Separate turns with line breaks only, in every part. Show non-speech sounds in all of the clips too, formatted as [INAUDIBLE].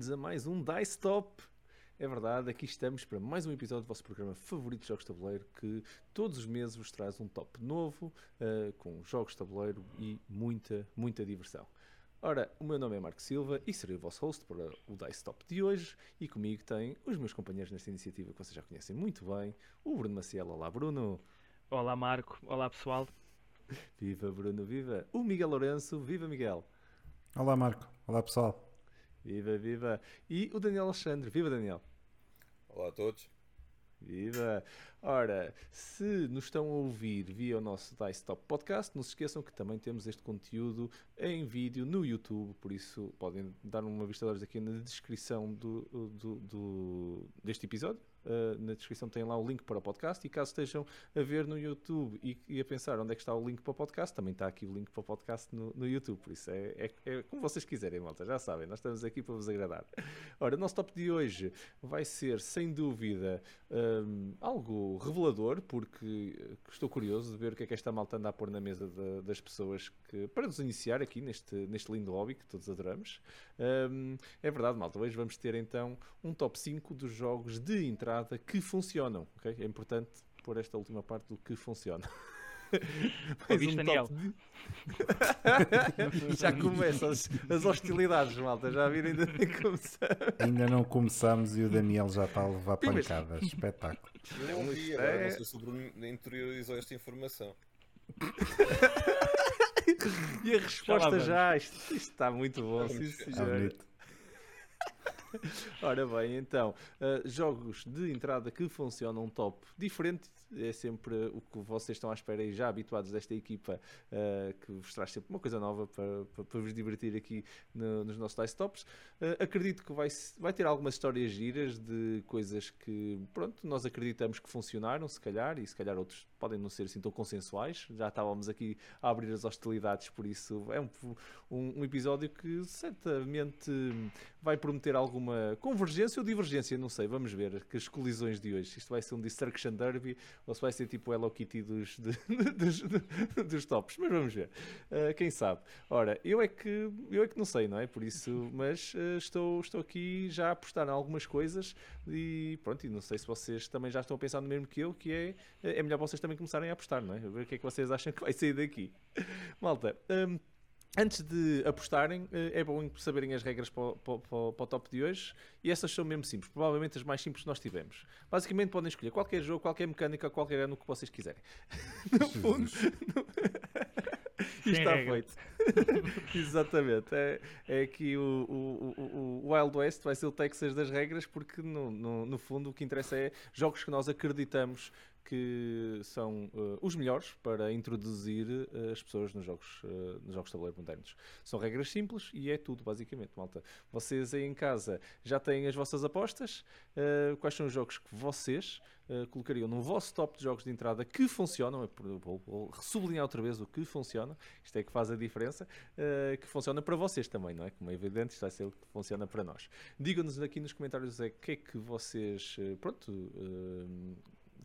Bem-vindos a mais um Dice Top! É verdade, aqui estamos para mais um episódio do vosso programa favorito de jogos de tabuleiro que todos os meses vos traz um top novo uh, com jogos de tabuleiro e muita, muita diversão. Ora, o meu nome é Marco Silva e serei o vosso host para o Dice Top de hoje e comigo tem os meus companheiros nesta iniciativa que vocês já conhecem muito bem, o Bruno Maciel. Olá, Bruno!
Olá, Marco! Olá, pessoal!
Viva, Bruno! Viva! O Miguel Lourenço. Viva, Miguel!
Olá, Marco! Olá, pessoal!
Viva, viva! E o Daniel Alexandre. Viva, Daniel!
Olá a todos.
Viva! Ora, se nos estão a ouvir via o nosso Dice Top Podcast, não se esqueçam que também temos este conteúdo em vídeo no YouTube, por isso podem dar uma vista de olhos aqui na descrição do, do, do deste episódio Uh, na descrição tem lá o link para o podcast. E caso estejam a ver no YouTube e, e, a pensar onde é que está o link para o podcast, também está aqui o link para o podcast no, no YouTube, por isso é, é, é, como vocês quiserem, malta, já sabem, nós estamos aqui para vos agradar. Ora, o nosso top de hoje vai ser, sem dúvida, um, algo revelador, porque estou curioso de ver o que é que esta malta anda a pôr na mesa de, das pessoas que, para nos iniciar aqui neste, neste lindo hobby que todos adoramos. Um, é verdade, malta, hoje vamos ter então um top 5 dos jogos de entrada entrada que funcionam. Okay? É importante pôr esta última parte do que funciona. [LAUGHS] [LAUGHS]
Ouviste, um Daniel? De... [LAUGHS]
já começam as, as, hostilidades, malta. Já viram ainda nem começar.
Ainda não começamos e o Daniel já está a levar pancadas. Espetáculo.
Não vi, é... não sei se o Bruno interiorizou esta informação. [LAUGHS]
e a resposta já, já isto, isto, está muito bom. Sim, senhor. [LAUGHS] Ora bem, então, uh, jogos de entrada que funcionam top, diferente, é sempre o que vocês estão à espera e já habituados desta equipa, uh, que vos traz sempre uma coisa nova para, para, para vos divertir aqui no, nos nossos Dice Tops. Uh, acredito que vai, vai ter algumas histórias giras de coisas que, pronto, nós acreditamos que funcionaram, se calhar, e se calhar outros podem não ser assim tão consensuais. Já estávamos aqui a abrir as hostilidades, por isso é um, um, um episódio que certamente vai prometer alguma convergência ou divergência, não sei, vamos ver que as colisões de hoje. Isto vai ser um Destruction Derby ou se vai ser tipo o Hello Kitty dos, de, [LAUGHS] dos, de, dos tops, mas vamos ver. Uh, quem sabe? Ora, eu é que eu é que não sei, não é? Por isso, mas uh, estou, estou aqui já a apostar em algumas coisas e pronto, e não sei se vocês também já estão a pensar no mesmo que eu, que é, é melhor vocês também começarem a apostar, não é? Ver o que é que vocês acham que vai sair daqui. Malta, um, Antes de apostarem, eh, é bom saberem as regras para o, para, para o, top de hoje e essas são mesmo simples, provavelmente as mais simples que nós tivemos. Basicamente podem escolher qualquer jogo, qualquer mecânica, qualquer ano que vocês quiserem. [LAUGHS] No fundo, [LAUGHS] isto está feito. [LAUGHS] Exatamente. É, é o, o, o, o, Wild West vai ser o Texas das regras, porque no, no, no fundo o que interessa é jogos que nós acreditamos que são uh, os melhores para introduzir uh, as pessoas nos jogos, uh, nos jogos de tabuleiro modernos. São regras simples e é tudo, basicamente, malta. Vocês aí em casa já têm as vossas apostas. quais são os jogos que vocês colocariam no vosso top de jogos de entrada que funcionam? Vou, vou sublinhar outra vez o que funciona. Isto é que faz a diferença. que funciona para vocês também, não é? Como é evidente, isto vai ser o que funciona para nós. Digam-nos aqui nos comentários o que é que vocês, pronto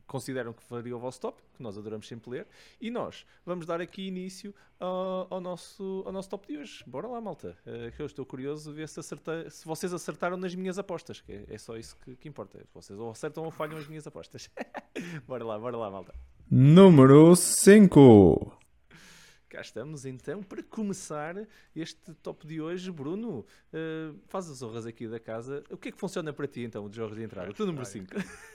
consideram que faria o vosso top, que nós adoramos sempre ler, e nós vamos dar aqui início ao, ao nosso, ao nosso top de hoje. Bora lá, malta, uh, que eu estou curioso de ver se, acertei, se vocês acertaram nas minhas apostas, que é, é só isso que, que importa. Vocês ou acertam ou falham as minhas apostas. [LAUGHS] bora lá, bora lá, malta.
Número 5
cá estamos então para começar este top de hoje. Bruno, uh, faz as honras aqui da casa. O que é que funciona para ti então, de jogos de entrada? Tu número 5.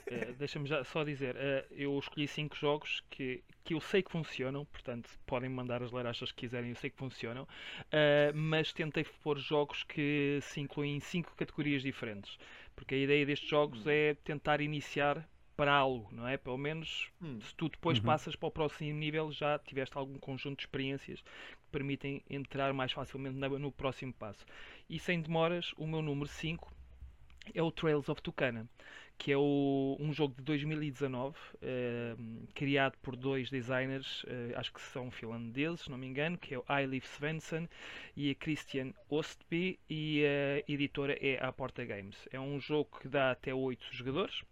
É, [LAUGHS] Deixa-me já só dizer, uh, eu escolhi 5 jogos que, que eu sei que funcionam, portanto podem mandar as larachas que quiserem, eu sei que funcionam, uh, mas tentei pôr jogos que se incluem em 5 categorias diferentes. Porque a ideia destes jogos hum. é tentar iniciar para algo, não é? Pelo menos hum. se tu depois uhum. passas para o próximo nível já tiveste algum conjunto de experiências que permitem entrar mais facilmente no próximo passo. E sem demoras, o meu número 5 é o Trails of Tucana, que é o, um jogo de 2019 eh, criado por dois designers, uh, acho que são finlandeses, se não me engano, que é o Eilif Svensson e a Christian Ostby e a editora é a Porta Games. É um jogo que dá até 8 jogadores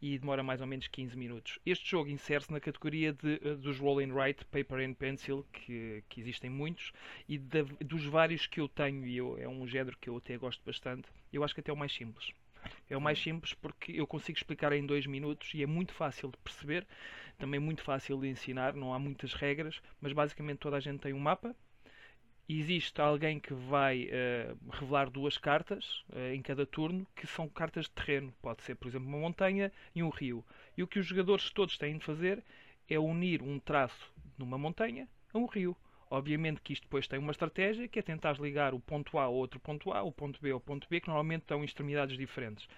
e demora mais ou menos 15 minutos. Este jogo insere-se na categoria de, eh, dos roll and write, paper and pencil, que, que existem muitos, e de, dos vários que eu tenho, e eu, é um género que eu até gosto bastante, eu acho que até é o mais simples. É o mais simples porque eu consigo explicar em dois minutos e é muito fácil de perceber, também muito fácil de ensinar, não há muitas regras, mas basicamente toda a gente tem um mapa. Existe alguém que vai uh, revelar duas cartas uh, em cada turno que são cartas de terreno. Pode ser, por exemplo, uma montanha e um rio. E o que os jogadores todos têm de fazer é unir um traço numa montanha a um rio. Obviamente que isto depois tem uma estratégia que é tentar ligar o ponto A ao outro ponto A, o ponto B ao ponto B, que normalmente estão em extremidades diferentes.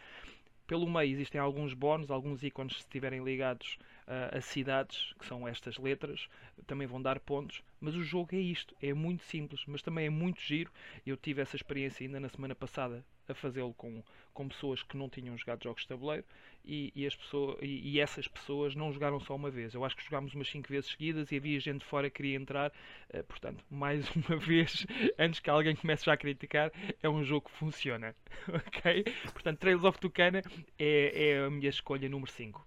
Pelo meio existem alguns bónus, alguns ícones se estiverem ligados uh, a cidades, que são estas letras, também vão dar pontos. Mas o jogo é isto, é muito simples, mas também é muito giro. Eu tive essa experiência ainda na semana passada a fazê-lo com, com pessoas que não tinham jogado jogos de tabuleiro e, e as pessoas, e, e, essas pessoas não jogaram só uma vez. Eu acho que jogámos umas 5 vezes seguidas e havia gente fora que queria entrar. Uh, portanto, mais [LAUGHS] uma vez, antes que alguém comece já a criticar, é um jogo que funciona. [LAUGHS] ok? Portanto, Trails of Tucana é, é a minha escolha número 5.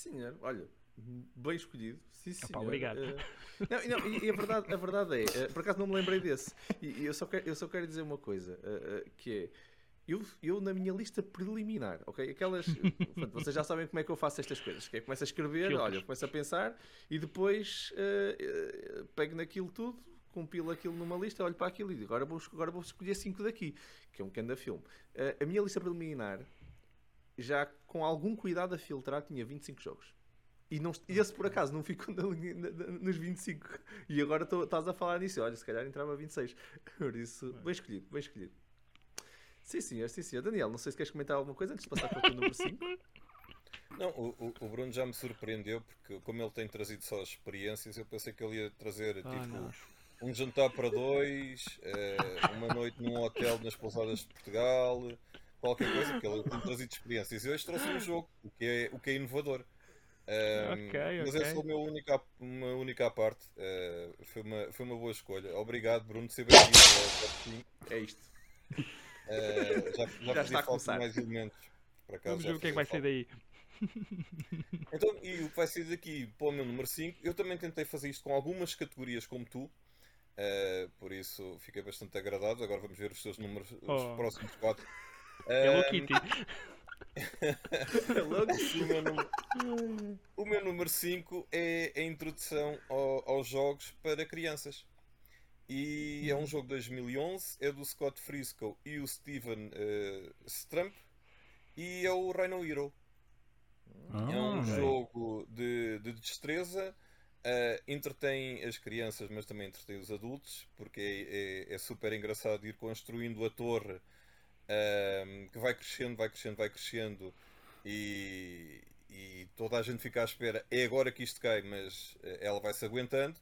Senhor, olha, bem escolhido. Sim, senhor.
Opa, obrigado. Uh,
não, não, e, a, verdade, a verdade é, uh, por acaso não me lembrei desse. E, e eu, só quero, eu só quero dizer uma coisa, uh, que é eu, eu na minha lista preliminar, ok? Aquelas. Vocês já sabem como é que eu faço estas coisas. Que é começo a escrever, Filtros. olha, começo a pensar e depois uh, uh, pego naquilo tudo, compilo aquilo numa lista, olho para aquilo e digo, agora vou, agora vou escolher 5 daqui, que é um pequeno filme. Uh, a minha lista preliminar, já com algum cuidado a filtrar, tinha 25 jogos. E, não, e esse por acaso não ficou nos 25. E agora estás a falar nisso. Olha, se calhar entrava 26. [LAUGHS] Por isso, bem escolhido, bem escolhido. Sim, senhor, sim, senhor. Daniel, não sei se queres comentar alguma coisa antes de passar para o número 5.
Não, o, o, Bruno já me surpreendeu porque, como ele tem trazido só experiências, eu pensei que ele ia trazer ah, tipo não. um jantar para dois, eh, uma noite num hotel nas pousadas de Portugal, qualquer coisa, porque ele tem trazido experiências. E hoje trouxe um jogo, o que é, o que é inovador. Um, okay, mas okay. essa é a minha única, uma única parte. Uh, foi, uma, foi uma boa escolha. Obrigado, Bruno, de ser bem-vindo.
É isto.
Uh, já, já, [LAUGHS] já está a começar. mais elementos.
Para cá, Vamos ver o que é que vai ser daí.
Então, e o que vai ser daqui para o meu número 5, eu também tentei fazer isto com algumas categorias como tu, uh, por isso fiquei bastante agradado. Agora vamos ver os seus números, oh. os próximos 4.
Hello uh, Kitty. [LAUGHS]
o, meu número, o meu número 5 é a introdução ao, aos jogos para crianças. E é um jogo de 2011, é do Scott Frisco e o Steven uh, Strump, e é o Rhino Hero. Ah, é um okay. jogo de, de destreza, uh, entretém as crianças, mas também entretém os adultos, porque é, é, é super engraçado ir construindo a torre uh, que vai crescendo, vai crescendo, vai crescendo, e, e toda a gente fica à espera. É agora que isto cai, mas ela vai se aguentando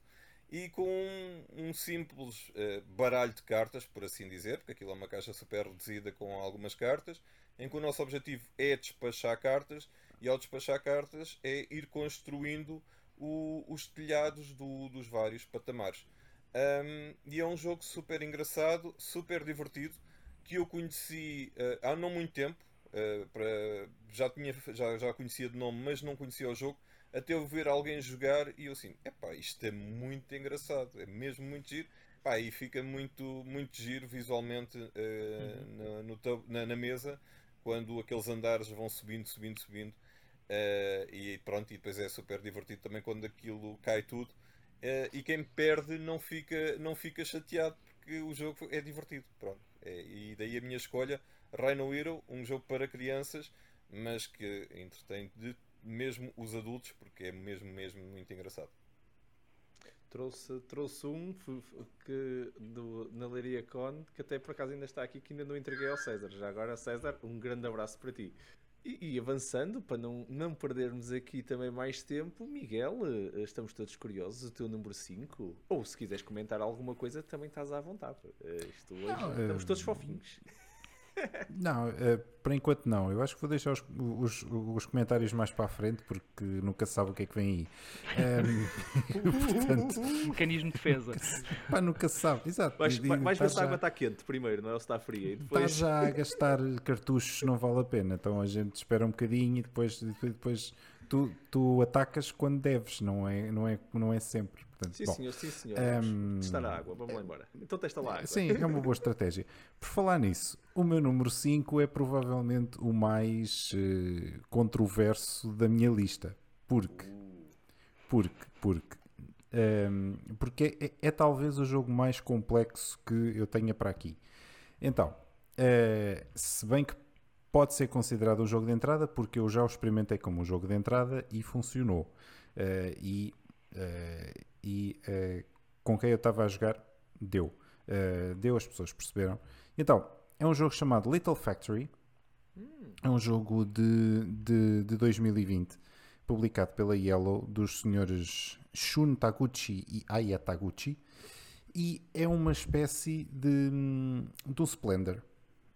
e com um, um simples uh, baralho de cartas, por assim dizer, porque aquilo é uma caixa super reduzida com algumas cartas, em que o nosso objetivo é despachar cartas e ao despachar cartas é ir construindo o, os telhados do, dos vários patamares. Um, e é um jogo super engraçado, super divertido, que eu conheci uh, há não muito tempo. Uh, para, já, tinha, já, já conhecia de nome, mas não conhecia o jogo até eu ver alguém jogar e eu assim, epá, isto é muito engraçado, é mesmo muito giro. Pá, e fica muito, muito giro visualmente uh, uhum. no, na, na, mesa quando aqueles andares vão subindo, subindo, subindo. Uh, e pronto, e depois é super divertido também quando aquilo cai tudo. Uh, e quem perde não fica, não fica chateado porque o jogo é divertido. Pronto. É, e daí a minha escolha, Rhino Hero, um jogo para crianças, mas que entretém de mesmo os adultos, porque é mesmo, mesmo muito engraçado.
Trouxe, trouxe um que, do, na Leiria Con, que até por acaso ainda está aqui, que ainda não entreguei ao César. Já agora, César, um grande abraço para ti. E, e, avançando, para não, não perdermos aqui também mais tempo, Miguel, eh, estamos todos curiosos, o teu número 5, ou se quiseres comentar alguma coisa, também estás à vontade. Eh, isto hoje, não, estamos todos fofinhos.
Não, uh, por enquanto não. Eu acho que vou deixar os, os, os, comentários mais para a frente porque nunca se sabe o que é que vem aí. Um, [LAUGHS]
portanto, Mecanismo de defesa.
Pá, nunca se sabe. Exato.
Vais, vais ver se a água está quente primeiro, não é? Ou se está fria. E depois...
Está já a gastar cartuchos, não vale a pena. Então a gente espera um bocadinho e depois, depois tu, tu atacas quando deves, não é, não é, não é sempre.
Portanto, sim, bom, senhor, sim, senhor. Um, testar a água, vamos lá embora. Então testa lá a água.
Sim, é uma boa estratégia. Por falar nisso, o meu número 5 é provavelmente o mais uh, controverso da minha lista. Porque, porque, porque, um, porque é, é, talvez o jogo mais complexo que eu tenha para aqui. Então, uh, se bem que pode ser considerado um jogo de entrada, porque eu já o experimentei como um jogo de entrada e funcionou. Uh, e uh, e uh, com quem eu estava a jogar, deu. Uh, deu, as pessoas perceberam. Então, é um jogo chamado Little Factory. Hum. É um jogo de, de, de 2020, publicado pela Yellow, dos senhores Shun Taguchi e Aya Taguchi. E é uma espécie de, de um Splendor.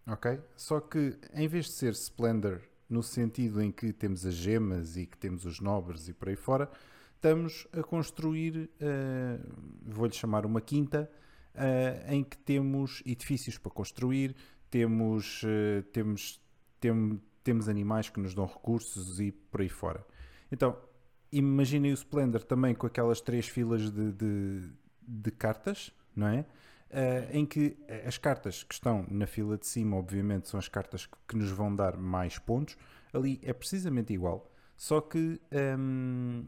Ok? Só que em vez de ser Splendor no sentido em que temos as gemas e que temos os nobres e por aí fora, estamos a construir, uh, vou-lhe chamar uma quinta, uh, em que temos edifícios para construir, temos, uh, temos, tem, temos animais que nos dão recursos e por aí fora. Então, imaginem o Splendor também com aquelas três filas de, de, de cartas, não é? Uh, em que as cartas que estão na fila de cima, obviamente, são as cartas que, que nos vão dar mais pontos. Ali é precisamente igual, só que um,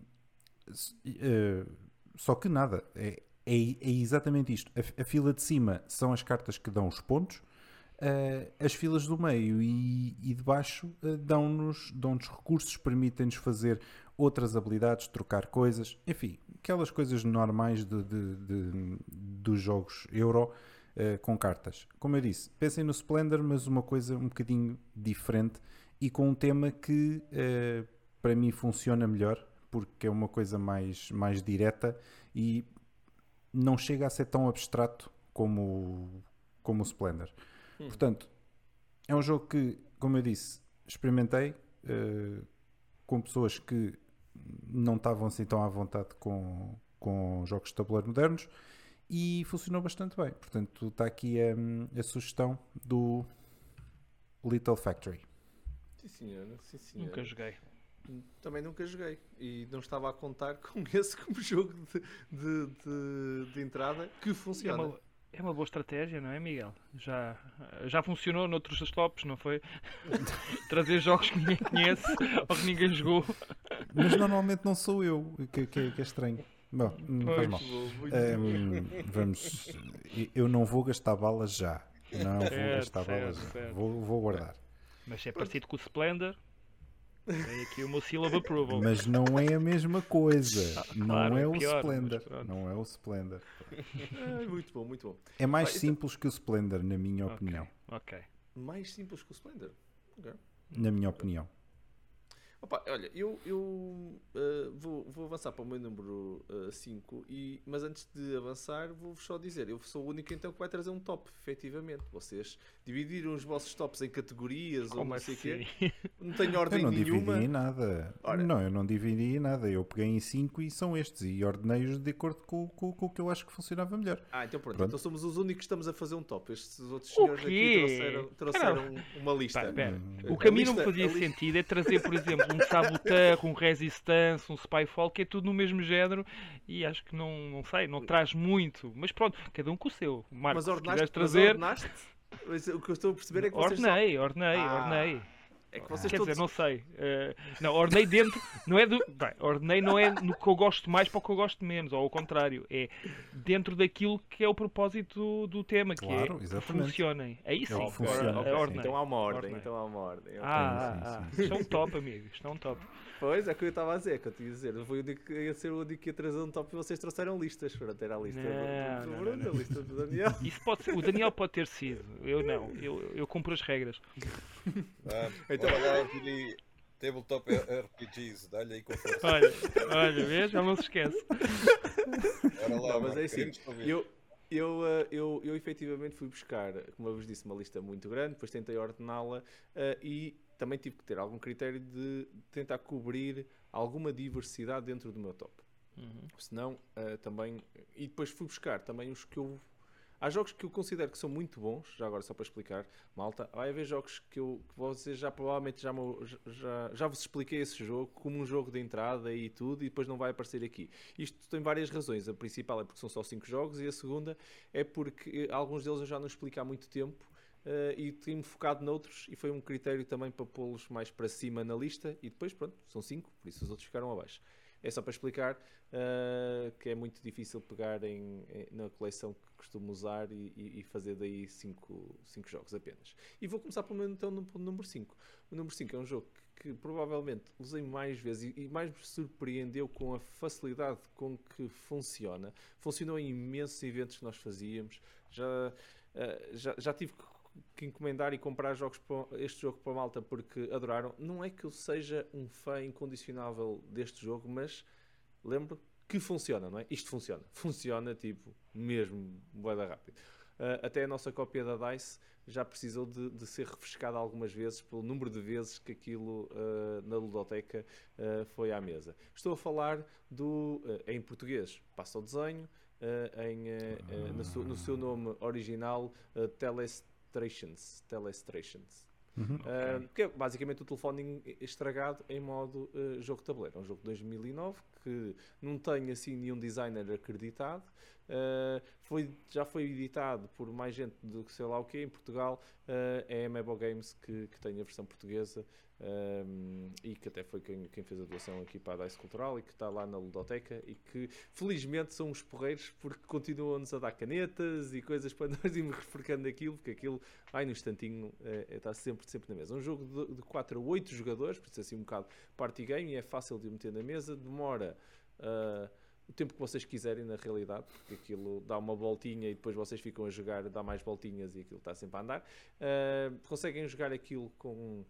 Uh, só que nada, é, é, é exatamente isto. A, a, fila de cima são as cartas que dão os pontos, uh, as filas do meio e, e de baixo uh, dão-nos dão recursos, permitem-nos fazer outras habilidades, trocar coisas, enfim, aquelas coisas normais de, de, de dos jogos Euro com cartas. Como eu disse, pensem no Splendor, mas uma coisa um bocadinho diferente e com um tema que para mim funciona melhor porque é uma coisa mais, mais direta e não chega a ser tão abstrato como, como o Splendor. Hum. Portanto, é um jogo que, como eu disse, experimentei uh, com pessoas que não estavam assim tão à vontade com, com jogos de tabuleiro modernos e funcionou bastante bem. Portanto, está aqui a, a sugestão do Little Factory.
Sim, senhora. Sim, senhora.
Nunca joguei.
Também nunca joguei e não estava a contar com [LAUGHS] esse como jogo de, de, de, de entrada que funciona.
É uma, é uma, boa estratégia, não é, Miguel? Já, já funcionou noutros tops, não foi? [LAUGHS] Trazer jogos que ninguém conhece ou que ninguém jogou.
Mas normalmente não sou eu, que, que, que é estranho. Bom, não faz mal. Um, vamos. Eu não vou gastar balas já. Não certo, vou gastar certo, balas já. Vou, vou guardar.
Mas é parecido com o Splendor. Tem aqui o meu seal of approval.
Mas não é a mesma coisa. Ah, não claro, é, é o pior, Splendor. Não é o Splendor.
É, muito bom, muito bom.
É mais Vai, simples então... que o Splendor, na minha okay. opinião.
Ok.
Mais simples que o Splendor? Okay.
Na minha opinião.
Opa, olha, eu, eu uh, vou, vou avançar para o meu número 5, uh, mas antes de avançar, vou-vos só dizer: eu sou o único então que vai trazer um top, efetivamente. Vocês dividiram os vossos tops em categorias
Como
ou não
assim?
sei o quê. Não tenho ordem
eu não
nenhuma.
dividi nada. Ora, não, eu não dividi nada. Eu peguei em 5 e são estes e ordenei-os de acordo com, com, com, o que eu acho que funcionava melhor.
Ah, então pronto. pronto. Então somos os únicos que estamos a fazer um top. Estes outros senhores aqui trouxeram, trouxeram uma lista.
Pera. Hum. O caminho não fazia sentido é trazer, por [LAUGHS] exemplo, um Saboteur, um Resistance, um Spyfall, que é tudo no mesmo género e acho que não, não sei, não traz muito. Mas pronto, cada um com o seu. Marcos,
mas ordenaste,
trazer...
mas ordenaste? O que eu estou a perceber é que vocês
Ordenei, só... ordenei, ah. ordenei.
É que vocês
Quer
todos...
dizer, não sei. Uh, não, ordenei dentro, não é do. Bem, ordenei não é no que eu gosto mais para o que eu gosto menos, ou ao contrário, é dentro daquilo que é o propósito do, do tema, que é
claro, é
exatamente. que funcionem. Aí é sim,
é funciona.
Okay, okay. Então há uma ordem, ordem. então há uma ordem.
Okay. Ah, ah, ah. Isto é um top, amigo. Isto é um top.
Pois, é o que eu estava a dizer, que eu te ia dizer. Eu fui o único, ia ser o único que ia trazer um top e vocês trouxeram listas para ter a lista
não,
do, Bruno, a lista do Daniel.
Isso pode ser, o Daniel pode ter sido, eu não. Eu, eu cumpro as regras.
Ah, então, olha Tabletop RPGs, dá-lhe aí com força.
Olha, olha, vês? Já não se esquece.
Bora lá,
não, mas é assim, eu, eu, uh, eu, eu efetivamente fui buscar, como eu vos disse, uma lista muito grande, depois tentei ordená-la uh, e também tive que ter algum critério de tentar cobrir alguma diversidade dentro do meu top.
Uhum.
Senão, uh, também. E depois fui buscar também os que eu. Há jogos que eu considero que são muito bons, já agora só para explicar, malta. Vai haver jogos que, eu, que vocês já provavelmente já, já, já vos expliquei esse jogo como um jogo de entrada e tudo, e depois não vai aparecer aqui. Isto tem várias razões. A principal é porque são só 5 jogos, e a segunda é porque alguns deles eu já não explico há muito tempo. Uh, e tenho-me focado noutros e foi um critério também para pô-los mais para cima na lista e depois pronto, são 5, por isso os outros ficaram abaixo. É só para explicar uh, que é muito difícil pegar em, em, na coleção que costumo usar e, e fazer daí 5 jogos apenas. E vou começar pelo então no número 5. O número 5 é um jogo que, que provavelmente usei mais vezes e, e, mais me surpreendeu com a facilidade com que funciona. Funcionou em imensos eventos que nós fazíamos. Já, uh, já, já tive que que encomendar e comprar jogos para, este jogo para a malta porque adoraram. Não é que eu seja um fã incondicionável deste jogo, mas lembro que funciona, não é? Isto funciona. Funciona, tipo, mesmo, boeda rápido. Uh, até a nossa cópia da DICE já precisou de, de, ser refrescada algumas vezes pelo número de vezes que aquilo uh, na ludoteca uh, foi à mesa. Estou a falar do, em português, passa o desenho, em, no, seu, no, seu, nome original, Telest Telestrations. Telestrations. Uhum. Uh, que é basicamente o telefone estragado em modo uh, jogo de tabuleiro. É um jogo de 2009 que não tem assim nenhum designer acreditado. Uh, foi, já foi editado por mais gente do que sei lá o que em Portugal. é a Mebo Games que, que tem a versão portuguesa um, e que até foi quem, quem, fez a doação aqui para a DICE Cultural e que está lá na Ludoteca e que felizmente são uns porreiros porque continuam-nos a dar canetas e coisas para [LAUGHS] nós irmos refrescando aquilo, porque aquilo vai no instantinho, está sempre, sempre na mesa. Um jogo de, de 4 a 8 jogadores, por isso assim um bocado party game e é fácil de meter na mesa, demora. O tempo que vocês quiserem, na realidade, porque aquilo dá uma voltinha e depois vocês ficam a jogar, dá mais voltinhas e aquilo está sempre a andar. Uh, conseguem jogar aquilo com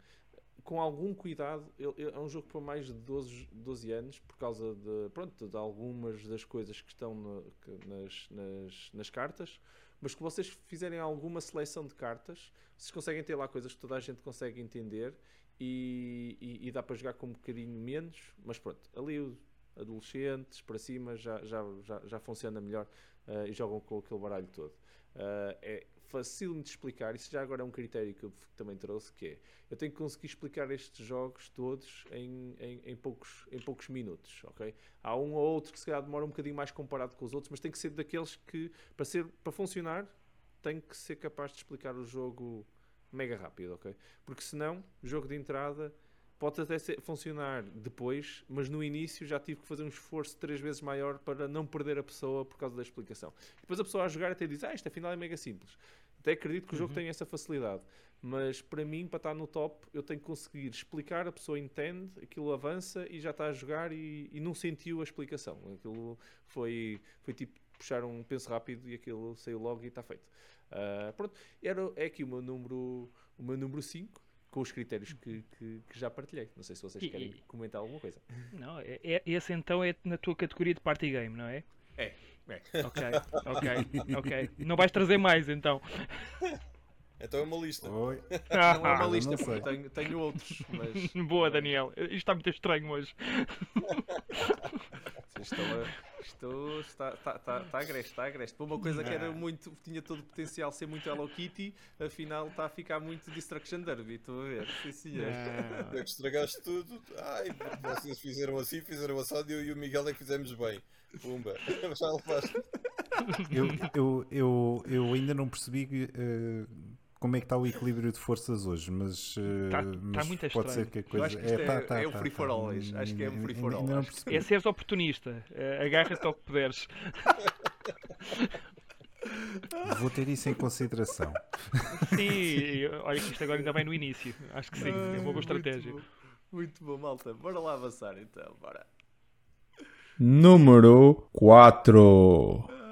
com algum cuidado, é um jogo para mais de 12, 12 anos, por causa de, pronto, de algumas das coisas que estão no, que, nas, nas, nas, cartas, mas que vocês fizerem alguma seleção de cartas, vocês conseguem ter lá coisas que toda a gente consegue entender e, e, e dá para jogar com um bocadinho menos, mas pronto, ali adolescentes para cima já, já, já, já funciona melhor uh, e jogam com aquele baralho todo. Uh, é, fácil de explicar, isso já agora é um critério que eu também trouxe, que é, eu tenho que conseguir explicar estes jogos todos em, em, em, poucos, em poucos minutos, ok? Há um ou outro que se calhar demora um bocadinho mais comparado com os outros, mas tem que ser daqueles que, para, ser, para funcionar, tem que ser capaz de explicar o jogo mega rápido, ok? Porque senão, jogo de entrada pode até ser, funcionar depois, mas no início já tive que fazer um esforço três vezes maior para não perder a pessoa por causa da explicação. Depois a pessoa a jogar até diz, ah, isto afinal é mega simples. Até acredito que o jogo uhum. tem essa facilidade, mas para mim, para estar no top, eu tenho que conseguir explicar, a pessoa entende, aquilo avança e já está a jogar e, e não sentiu a explicação. Aquilo foi, foi tipo puxar um penso rápido e aquilo saiu logo e está feito. Uh, pronto, era, é aqui o meu número, o meu número 5 com os critérios que, que, que, já partilhei. Não sei se vocês querem e, comentar alguma coisa.
Não, é, é, esse então é na tua categoria de party game, não é?
É. é.
Ok, ok, ok. Não vais trazer mais então.
Então é uma lista.
Oi. [LAUGHS] Não é uma ah, lista, tenho, tenho outros. Mas... [LAUGHS]
Boa, Daniel. Isto está muito estranho hoje.
Isto, isto está, está, está, está agreste, está agreste. Para uma coisa que era muito, tinha todo o potencial de ser muito Hello Kitty, afinal está a ficar muito Destruction Derby. Estou a ver. Sim, senhor.
É que estragaste tudo. Ai, vocês fizeram assim, fizeram assado e eu e o Miguel é que fizemos bem. Pumba. [LAUGHS] Já levaste.
Eu, eu, eu, eu ainda não percebi. Uh, como é que está o equilíbrio de forças hoje, mas,
está, uh,
mas
tá muito
pode ser que a coisa.
acho que é, tá, tá, é o tá, free for all hoje. Acho que é o free for all.
É seres oportunista. Uh, Agarra-te ao que puderes. [LAUGHS]
Vou ter isso em consideração.
Sim, olha que isto agora ainda bem no início. Acho que sim, é uma boa estratégia.
Muito bom, muito bom malta. Bora lá avançar então, bora.
Número 4.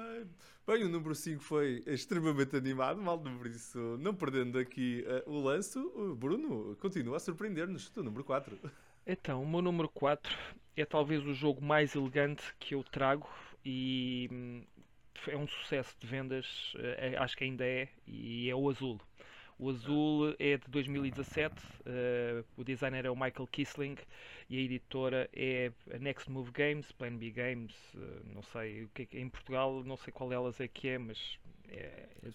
Bem, o número 5 foi extremamente animado, mal por isso, não perdendo aqui uh, o lance, o Bruno continua a surpreender-nos. O número 4.
Então, o meu número 4 é talvez o jogo mais elegante que eu trago e hum, é um sucesso de vendas, eh, acho que ainda é, e é o azul. O azul é de 2017, uh, o designer é o Michael Kisling e a editora é a Next Move Games, Plan B Games, uh, não sei o é que em Portugal, não sei qual delas é que é, mas é, é,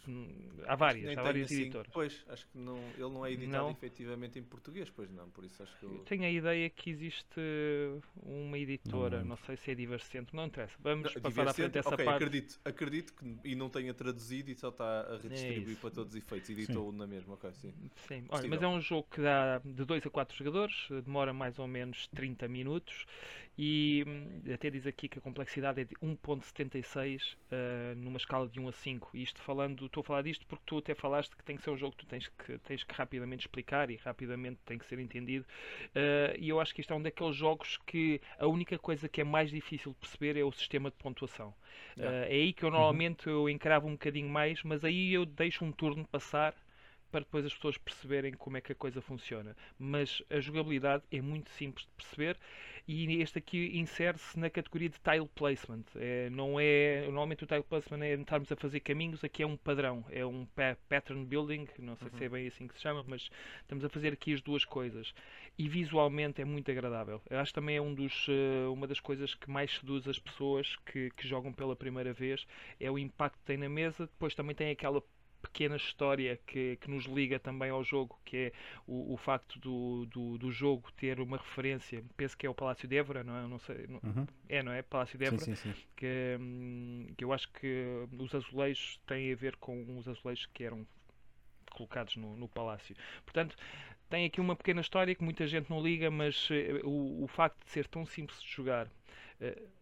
há várias, há várias assim, editoras.
Pois, acho que não, ele não é editado não. efetivamente em português, pois não, por isso acho que eu...
eu tenho a ideia que existe uma editora, não, não sei se é Diverscente, não interessa. Vamos não, passar à frente essa okay, parte.
Acredito, acredito que e não tenha traduzido e só está a redistribuir é para todos os efeitos, editou na mesma, ok, sim.
Sim, Olha, mas é um jogo que dá de 2 a 4 jogadores, demora mais ou menos 30 minutos e hum, até diz aqui que a complexidade é de 1.76 uh, numa escala de 1 a 5. E isto falando, estou a falar disto porque tu até falaste que tem que ser um jogo que tu tens que, tens que rapidamente explicar e rapidamente tem que ser entendido. Uh, e eu acho que isto é um daqueles jogos que a única coisa que é mais difícil de perceber é o sistema de pontuação. Uh, é aí que eu normalmente eu encravo um bocadinho mais, mas aí eu deixo um turno passar para depois as pessoas perceberem como é que a coisa funciona. Mas a jogabilidade é muito simples de perceber e este aqui insere-se na categoria de tile placement. É, não é, normalmente o tile placement é estarmos a fazer caminhos, aqui é um padrão, é um pattern building, não sei uhum. se é uhum. bem assim que se chama, mas estamos a fazer aqui as duas coisas. E visualmente é muito agradável. Eu acho que também é um dos, uh, uma das coisas que mais seduz as pessoas que, que jogam pela primeira vez, é o impacto que tem na mesa, depois também tem aquela pequena história que, que nos liga também ao jogo, que é o, o facto do, do, do, jogo ter uma referência, penso que é o Palácio de Évora, não é? Não sei, não, uhum. É, não é? Palácio de Évora,
sim, sim, sim.
Que, hum, que eu acho que os azulejos têm a ver com os azulejos que eram colocados no, no palácio. Portanto, tem aqui uma pequena história que muita gente não liga, mas uh, o, o facto de ser tão simples de jogar. Uh,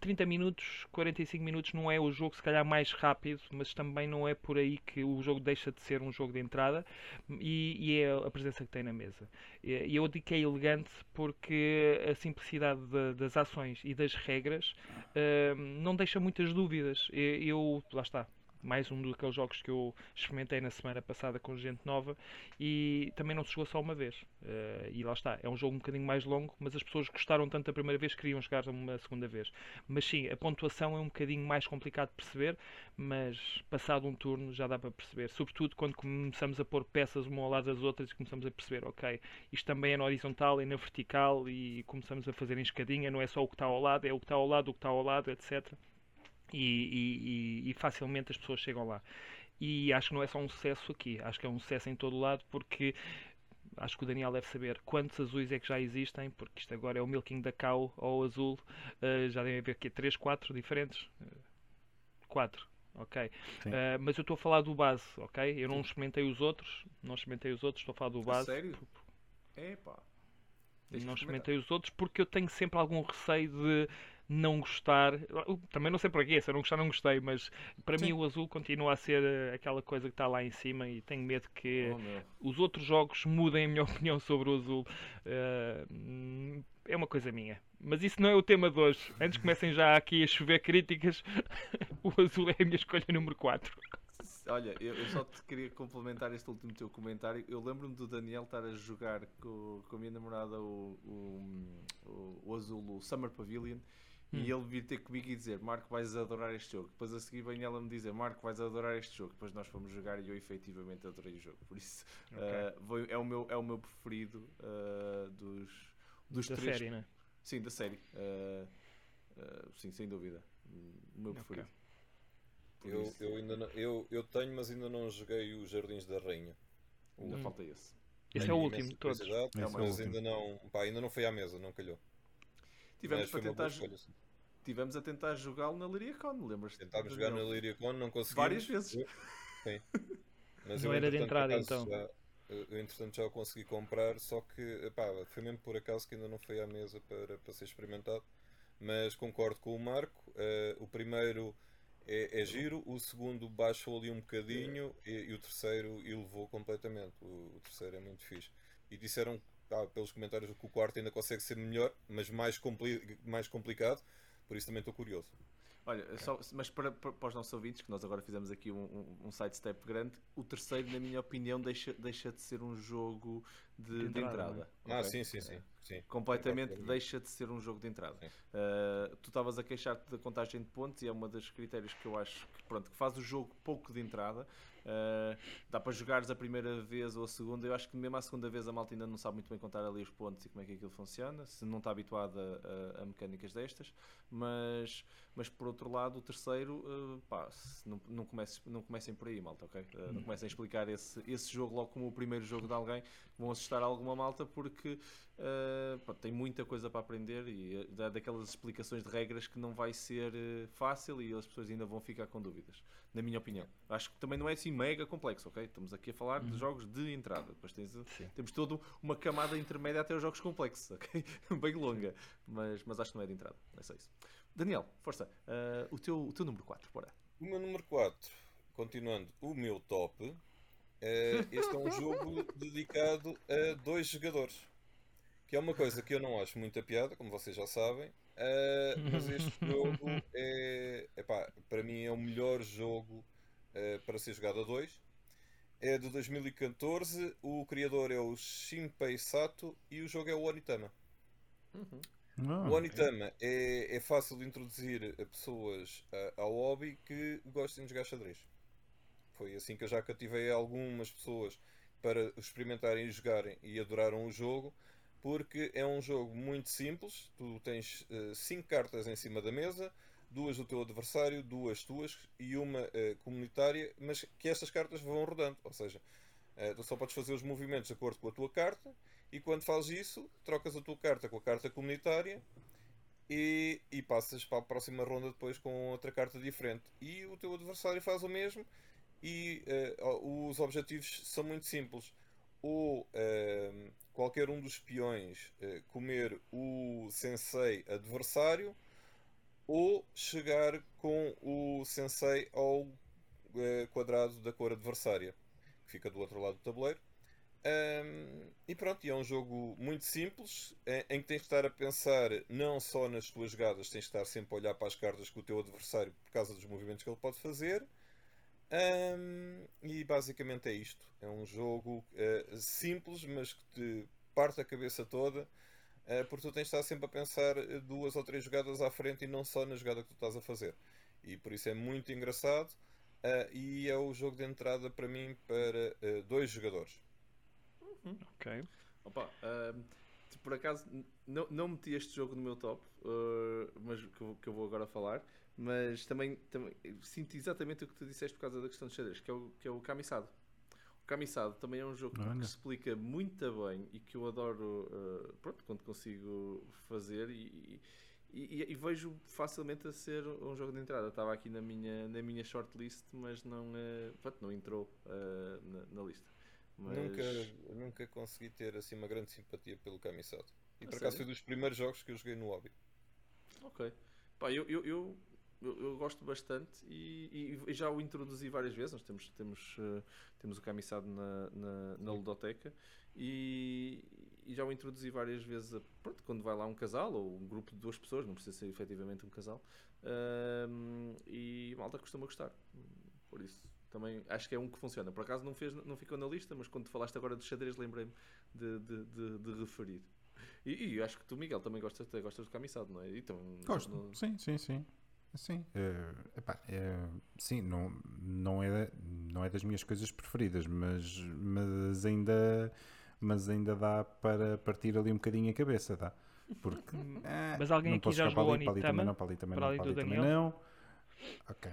30 minutos, 45 minutos não é o jogo se calhar mais rápido, mas também não é por aí que o jogo deixa de ser um jogo de entrada e, e é a presença que tem na mesa. E eu digo que é elegante porque a simplicidade de, das ações e das regras uh, não deixa muitas dúvidas. Eu, lá está, mais um daqueles jogos que eu experimentei na semana passada com gente nova e também não se jogou só uma vez. Uh, e lá está, é um jogo um bocadinho mais longo, mas as pessoas gostaram tanto da primeira vez que queriam jogar uma segunda vez. Mas sim, a pontuação é um bocadinho mais complicado de perceber, mas passado um turno já dá para perceber. Sobretudo quando começamos a pôr peças uma ao lado das outras e começamos a perceber, ok, isto também é na horizontal, é na vertical e começamos a fazer em escadinha, não é só o que está ao lado, é o que está ao lado, o que está ao lado, etc e, e, e, facilmente as pessoas chegam lá. E acho que não é só um sucesso aqui, acho que é um sucesso em todo o lado, porque acho que o Daniel deve saber quantos azuis é que já existem, porque isto agora é o milking da cow ou azul, uh, já devem haver aqui 3, 4 diferentes. 4, ok. Uh, mas eu estou a falar do base, ok? Eu não experimentei os outros, não experimentei os outros, estou a falar do base.
A sério? Epá.
Não experimentei os outros porque eu tenho sempre algum receio de não gostar. Também não sei porquê, se eu não gostar, não gostei, mas para Sim. mim o azul continua a ser eh, aquela coisa que está lá em cima e tenho medo que oh, os outros jogos mudem a minha [LAUGHS] opinião sobre o azul. Uh, é uma coisa minha. Mas isso não é o tema de hoje. Antes comecem já aqui a chover críticas, [LAUGHS] o azul é a minha escolha número 4.
Olha, eu, eu, só te queria complementar este último teu comentário. Eu lembro-me do Daniel estar a jogar com, com a minha namorada o, o, o, o azul, o Summer Pavilion, Hum. E ele vir ter comigo e dizer: Marco, vais adorar este jogo. Depois a seguir vem ela me dizer: Marco, vais adorar este jogo. Depois nós fomos jogar e eu efetivamente adorei o jogo. Por isso, [LAUGHS] okay. uh, é, o meu, é o meu preferido uh, dos, dos
da
três.
série, né?
Sim, da série. Uh, sim, sem dúvida. O meu preferido.
Okay. Eu, eu, ainda não, eu, eu tenho, mas ainda não joguei os Jardins da Rainha.
Ainda hum. falta esse.
Esse é o último de todos.
É, mas ainda não, pá, ainda não foi à mesa, não calhou.
Tivemos para tentar escolha, Tivemos a tentar jogá-lo na Liriacon, lembras?
Tentámos jogar na Liriacon, não conseguimos.
Várias vezes.
Sim. [LAUGHS]
Mas não eu, era de entrada então.
Já, eu, entretanto já o consegui comprar, só que epá, foi mesmo por acaso que ainda não foi à mesa para, para ser experimentado. Mas concordo com o Marco. Uh, o primeiro é, é, giro, o segundo baixou ali um bocadinho e, e o terceiro elevou completamente. O, o, terceiro é muito fixe. E disseram ah, pelos comentários que o quarto ainda consegue ser melhor, mas mais, compli mais complicado. Por isso também estou curioso.
Olha, okay. só, mas para, para, para, os nossos ouvintes, que nós agora fizemos aqui um, um, um sidestep grande, o terceiro, na minha opinião, deixa, deixa de ser um jogo de,
De
de
entrada,
entrada.
Ah,
ok?
sim, sim, sim. sim.
completamente deixa de ser um jogo de entrada. Uh, tu estavas a queixar-te da contagem de pontos e é uma dos critérios que eu acho que, pronto, que faz o jogo pouco de entrada. Uh, dá para jogares a primeira vez ou a segunda. Eu acho que mesmo a segunda vez a malta ainda não sabe muito bem contar ali os pontos e como é que aquilo funciona, se não está habituada a, a mecânicas destas. Mas, mas por outro lado, o terceiro, uh, pá, não, não, comece, não comecem por aí, malta, ok? Uh, não comecem a explicar esse, esse jogo logo como o primeiro jogo de alguém. Vão assustar alguma malta porque Uh, tem muita coisa para aprender e uh, dá daquelas explicações de regras que não vai ser uh, fácil e as pessoas ainda vão ficar com dúvidas, na minha opinião. Acho que também não é assim mega complexo, ok? Estamos aqui a falar de jogos de entrada, depois tens, temos toda uma camada intermédia até os jogos complexos, [LAUGHS] ok? Bem longa, mas, mas acho que não é de entrada, é só isso. Daniel, força, o, teu, o teu número 4, bora.
O meu número 4, continuando o meu top, este é um jogo dedicado a dois jogadores. Que é uma coisa que eu não acho muita piada, como vocês já sabem. Uh, mas este [LAUGHS] jogo é, epá, para mim é o melhor jogo uh, para ser jogado a dois. É de 2014, o criador é o Shinpei Sato e o jogo é o Onitama.
Uhum.
Ah,
o Onitama é, é fácil de introduzir a pessoas uh, ao hobby que gostem de jogar xadrez. Foi assim que eu já cativei algumas pessoas para experimentarem e jogarem e adoraram o jogo porque é um jogo muito simples. Tu tens 5 uh, cartas em cima da mesa, duas do teu adversário, duas tuas e uma uh, comunitária, mas que estas cartas vão rodando. Ou seja, uh, tu só podes fazer os movimentos de acordo com a tua carta e quando fazes isso, trocas a tua carta com a carta comunitária e, e passas para a próxima ronda depois com outra carta diferente. E o teu adversário faz o mesmo e os objetivos são muito simples. Ou qualquer um dos peões eh, comer o sensei adversário ou chegar com o sensei ao eh, quadrado da cor adversária, que fica do outro lado do tabuleiro. Um, e pronto, é um jogo muito simples em, que tens de estar a pensar não só nas tuas jogadas, tens de estar sempre a olhar para as cartas que o teu adversário por causa dos movimentos que ele pode fazer. Um, e basicamente é isto. É um jogo uh, simples, mas que te parte a cabeça toda, uh, porque tu tens de estar sempre a pensar duas ou três jogadas à frente e não só na jogada que tu estás a fazer. E por isso é muito engraçado. Uh, e é o jogo de entrada para mim para dois jogadores.
Uhum. Ok.
Opa, por acaso não, não meti este jogo no meu top, mas que que eu vou agora falar mas também, também sinto exatamente o que tu disseste por causa da questão de xadrez, que é o, que é o Kamisado. O Kamisado também é um jogo
Olha.
que se explica muito bem e que eu adoro uh, pronto, quando consigo fazer e, e, e, vejo facilmente a ser um jogo de entrada. Estava aqui na minha, na minha shortlist, mas não, uh, pronto, não entrou uh, na, na, lista. Mas...
Nunca, nunca consegui ter assim uma grande simpatia pelo Kamisado. E
A
por acaso foi dos primeiros jogos que eu joguei no hobby.
Ok. Pá, eu, eu, eu, eu, eu gosto bastante e, e já o introduzi várias vezes. Nós temos, temos, eh, temos o camisado na, na, na ludoteca e, e já o introduzi várias vezes. a- pronto, quando vai lá um casal ou um grupo de duas pessoas, não precisa ser efetivamente um casal. Ahm, e malta costuma gostar. Por isso, também acho que é um que funciona. Por acaso não, fez, não ficou na lista, mas quando falaste agora de xadrez, lembrei-me de, de, de, de referir. E, e acho que tu, Miguel, também gostas, gostas do camisado, não é? Então,
Gosto,
não-
sim, sim, sim. Sim, eh, epá, é, sim não, não, é, não é das minhas coisas preferidas, mas, mas, ainda, mas ainda dá para partir ali um bocadinho a cabeça, dá. Porque, ah, [LAUGHS]
Mas alguém
não
aqui
posso
já jogou
ali, para ali também
Onitama?
não, para ali também
Para
não, para ali
do
também
Daniel?
não. Ok.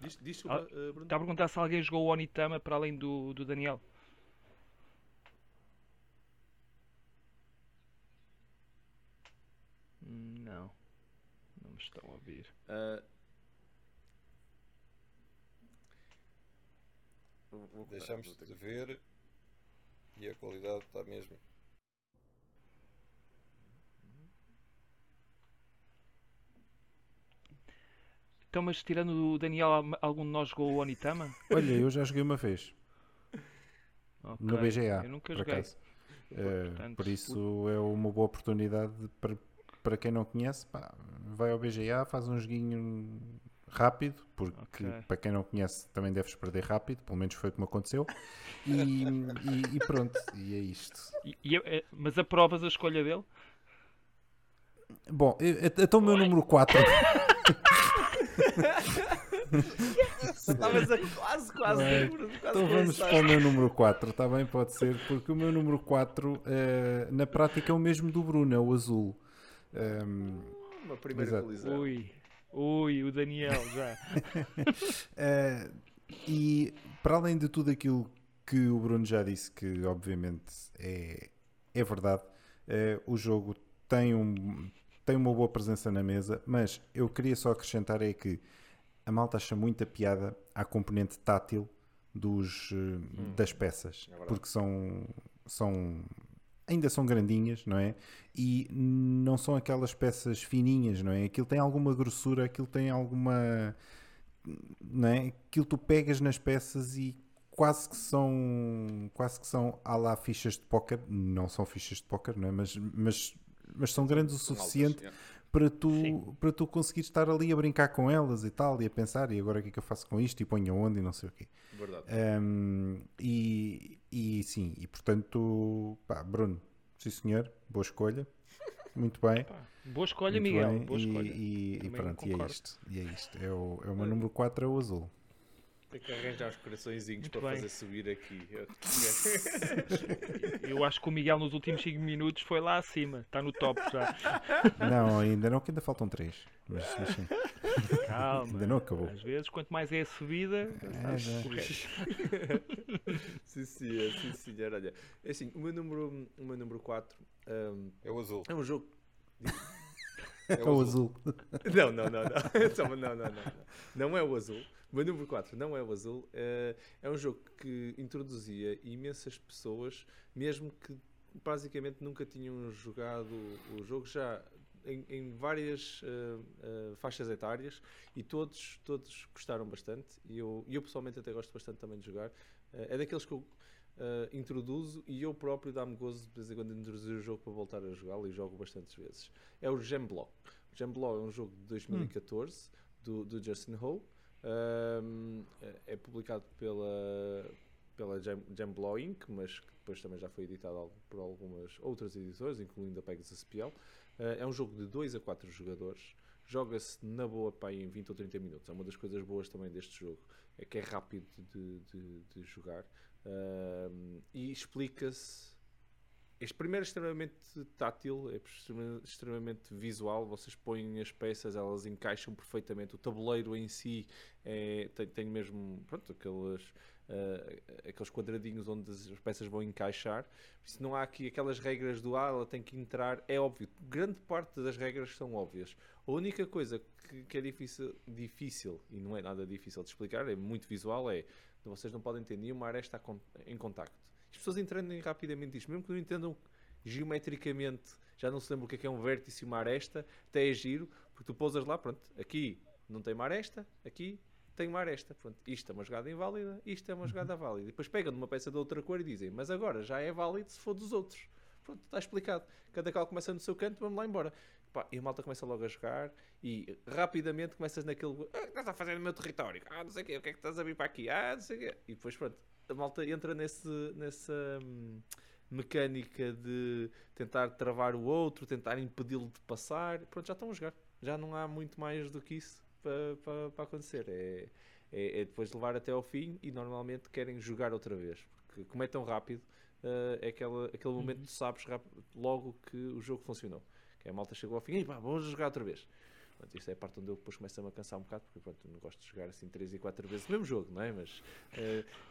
Diz, diz
Ah,
uh, Bruno.
Está a perguntar se alguém jogou o Onitama para além do, do Daniel. Não. Não me estão a ouvir.
Uh, vou- vou-
Deixamos de ver e a qualidade está mesmo.
Então, mas tirando o Daniel, al- algum de nós jogou o Onitama? [LAUGHS]
Olha, eu já joguei uma vez no
Ok,
BGA,
Eu nunca
por
joguei.
acaso. Eh,
Portanto,
por isso é uma boa oportunidade para, para quem não conhece, pá, vai ao BGA, faz um joguinho rápido, porque
Ok.
para quem não conhece também deves perder rápido, pelo menos foi o que me aconteceu. E, [LAUGHS] e- e pronto, e é isto.
E- e eh, mas aprovas a escolha dele?
Bom, eu- então o meu número 4. [LAUGHS]
Estavas a quase, quase.
Bem,
quase
Então vamos para o meu número 4, está bem? Pode ser, porque o meu número 4 eh, na prática é o mesmo do Bruno, é o azul. Ehm,
Uma primeira
Exato.
colisão.
Ui, ui, o Daniel já. [LAUGHS]
Eh, e para além de tudo aquilo que o Bruno já disse, que obviamente é, é verdade, eh, o jogo tem, um, tem uma boa presença na mesa, mas eu queria só acrescentar é que a malta acha muita piada à componente tátil dos, eh, das peças,
verdade.
porque são, são ainda são grandinhas, não é? E não são aquelas peças fininhas, não é? Aquilo tem alguma grossura, aquilo tem alguma não é? Aquilo tu pegas nas peças e quase que são quase que são à lá fichas de póquer, não são fichas de póquer, não é? Mas, mas, mas são grandes o suficiente para tu,
Sim.
para tu conseguir estar ali a brincar com elas e tal, e a pensar, e agora o que é que eu faço com isto, e ponho onde, e não sei o quê.
Verdade.
Um, e, e sim, e portanto, pá, Bruno, sim senhor, boa escolha, muito bem.
Pá, boa escolha,
muito
Miguel.
bem,
Boa
e,
escolha.
e- e pronto, e é isto, e é isto. É o, é o meu número 4, é o azul.
Tem que arranjar os coraçõezinhos
Muito
para
bem.
fazer subir aqui. Eu- [LAUGHS]
acho que o Miguel nos últimos 5 minutos foi lá acima. Está no top já. [LAUGHS]
Não, ainda não, que ainda faltam 3. Mas, mas sim,
Calma.
ainda não acabou.
Às vezes, quanto mais é a subida,
É, já.
o resto.
sim, senhor, sim, senhor. Olha, é assim, o meu número, o meu número 4
É o azul.
é um jogo. [LAUGHS]
É o azul.
Não, não, não, não. Só- não, não, não, não. Não é o azul. O [LAUGHS] meu número 4 não é o azul. É, é um jogo que introduzia imensas pessoas, mesmo que basicamente nunca tinham jogado o jogo já em, em várias eh, eh, faixas etárias e todos, todos gostaram bastante. E eu, eu pessoalmente até gosto bastante também de jogar. Eh, é daqueles que eu introduzo e eu próprio dá-me gozo de vez em quando introduzir o jogo para voltar a jogá-lo e jogo bastantes vezes. É o Gemblock. O Gemblock é um jogo de 2014 do, do Justin Ho. É publicado pela, pela Gemblock Inc., mas que depois também já foi editado por algumas outras editoras, incluindo a Pegasus PL. Uh, é um jogo de 2 a 4 jogadores. Joga-se na boa pá, em 20 ou 30 minutos. É uma das coisas boas também deste jogo. É que é rápido de, de- de jogar. Um, e explica-se este primeiro é extremamente tátil, é extrema- extremamente visual. Vocês põem as peças, elas encaixam perfeitamente. O tabuleiro em si é, tem, tem mesmo pronto, aqueles, ah, aqueles quadradinhos onde as peças vão encaixar. Se não há aqui aquelas regras do ah, ela tem que entrar, é óbvio. Grande parte das regras são óbvias. A única coisa que, que é difícil, difícil, e não é nada difícil de explicar, é muito visual, é vocês não podem ter nenhuma aresta em contacto. As pessoas entendem rapidamente isto, mesmo que não entendam geometricamente, já não se lembram o que é, que é um vértice e uma aresta, até é giro, porque tu pousas lá, pronto, aqui não tem uma aresta, aqui tem uma aresta, pronto, isto é uma jogada inválida, isto é uma jogada válida. E depois pegam numa peça de outra cor e dizem, mas agora já é válido se for dos outros. Pronto, está explicado. Cada qual começa no seu canto, vamos lá embora. Pá, e a malta começa logo a jogar e rapidamente começas naquele. Ah, estás a fazer no meu território? Ah, não sei o quê, o que é que estás a vir para aqui? Ah, não sei o quê. E depois, pronto, a malta entra nesse, nessa hum, mecânica de tentar travar o outro, tentar impedi-lo de passar. Pronto, já estão a jogar. Já não há muito mais do que isso para, para, para acontecer. É, é, é depois levar até ao fim e normalmente querem jogar outra vez. Porque como é tão rápido, eh, é aquela, aquele momento que tu sabes rap- logo que o jogo funcionou. Que a malta chegou ao fim e pá, vamos jogar outra vez. Pronto, isto é a parte onde eu depois começo a me cansar um bocado, porque pronto, eu não gosto de jogar assim 3 e 4 vezes o mesmo jogo, não é? Mas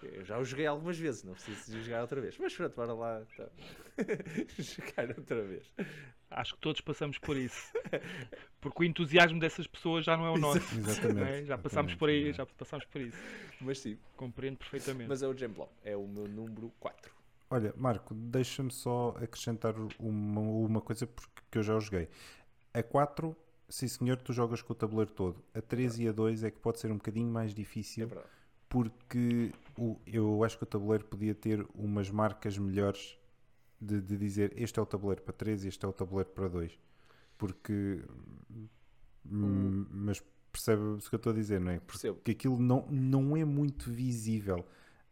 eu já o joguei algumas vezes, não preciso de jogar outra vez. Mas pronto, bora lá então. [LAUGHS] jogar outra vez.
Acho que todos passamos por isso. Porque o entusiasmo dessas pessoas já não é o nosso.
Exatamente,
é? Já passámos por aí,
exatamente,
já passámos por isso.
Mas sim,
Compreendo perfeitamente.
mas é o Gemblock, é o meu número 4.
Olha, Marco, deixa-me só acrescentar uma, uma coisa porque que eu já o joguei. A 4, sim senhor, tu jogas com o tabuleiro todo. A 3 e a 2 é que pode ser um bocadinho mais
É
difícil
verdade.
porque o, eu acho que o tabuleiro podia ter umas marcas melhores de, de dizer este é o tabuleiro para 3 e este é o tabuleiro para 2. Porque. hum, Mas percebe o que eu estou a dizer, não é?
Percebo.
Porque aquilo não, não é muito visível.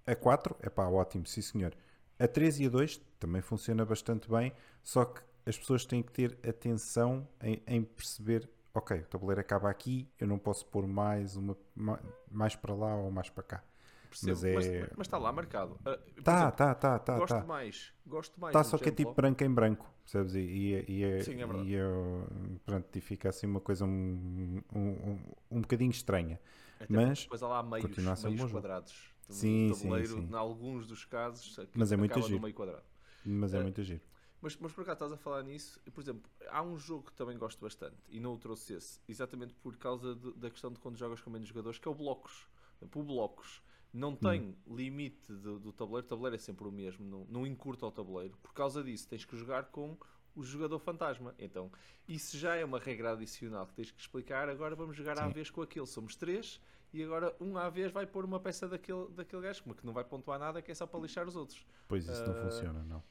A 4, é pá, ótimo, sim senhor. A 3 e a 2 também funciona bastante bem, só que as pessoas têm que ter atenção em, em perceber, ok, o tabuleiro acaba aqui, eu não posso pôr mais, uma, ma- mais para lá ou mais para cá.
Percebo,
Mas
mas,
é-
mas está lá marcado. Ah, por
Tá,
exemplo,
tá, tá, tá,
gosto
tá.
mais. Gosto mais
Tá,
do
só que é tipo branco em branco, percebes? E, e, e, é-
Sim, é verdade.
e é- pronto, e fica assim uma coisa um, um, um, um bocadinho estranha.
Até
mas
depois há lá meios, meios
jogo.
quadrados. do
Sim, sim,
tabuleiro,
sim.
em alguns dos casos,
Mas é muito
acaba no
giro.
meio quadrado.
Mas é muito giro.
Mas, mas por acaso estás a falar nisso, por exemplo, há um jogo que também gosto bastante e não o trouxe esse, exatamente por causa de- da questão de quando jogas com menos jogadores, que é o Blocos. O Blocos não tem limite do, do tabuleiro, o tabuleiro é sempre o mesmo, não, não encurta o tabuleiro. Por causa disso, tens que jogar com o jogador fantasma. Então, isso já é uma regra adicional que tens que explicar. Agora vamos jogar à
Sim.
vez com aquele. Somos três e agora um à vez vai pôr uma peça daquele, daquele gajo, que não vai pontuar nada, que é só para lixar os outros.
Pois isso não
eh,
funciona, não.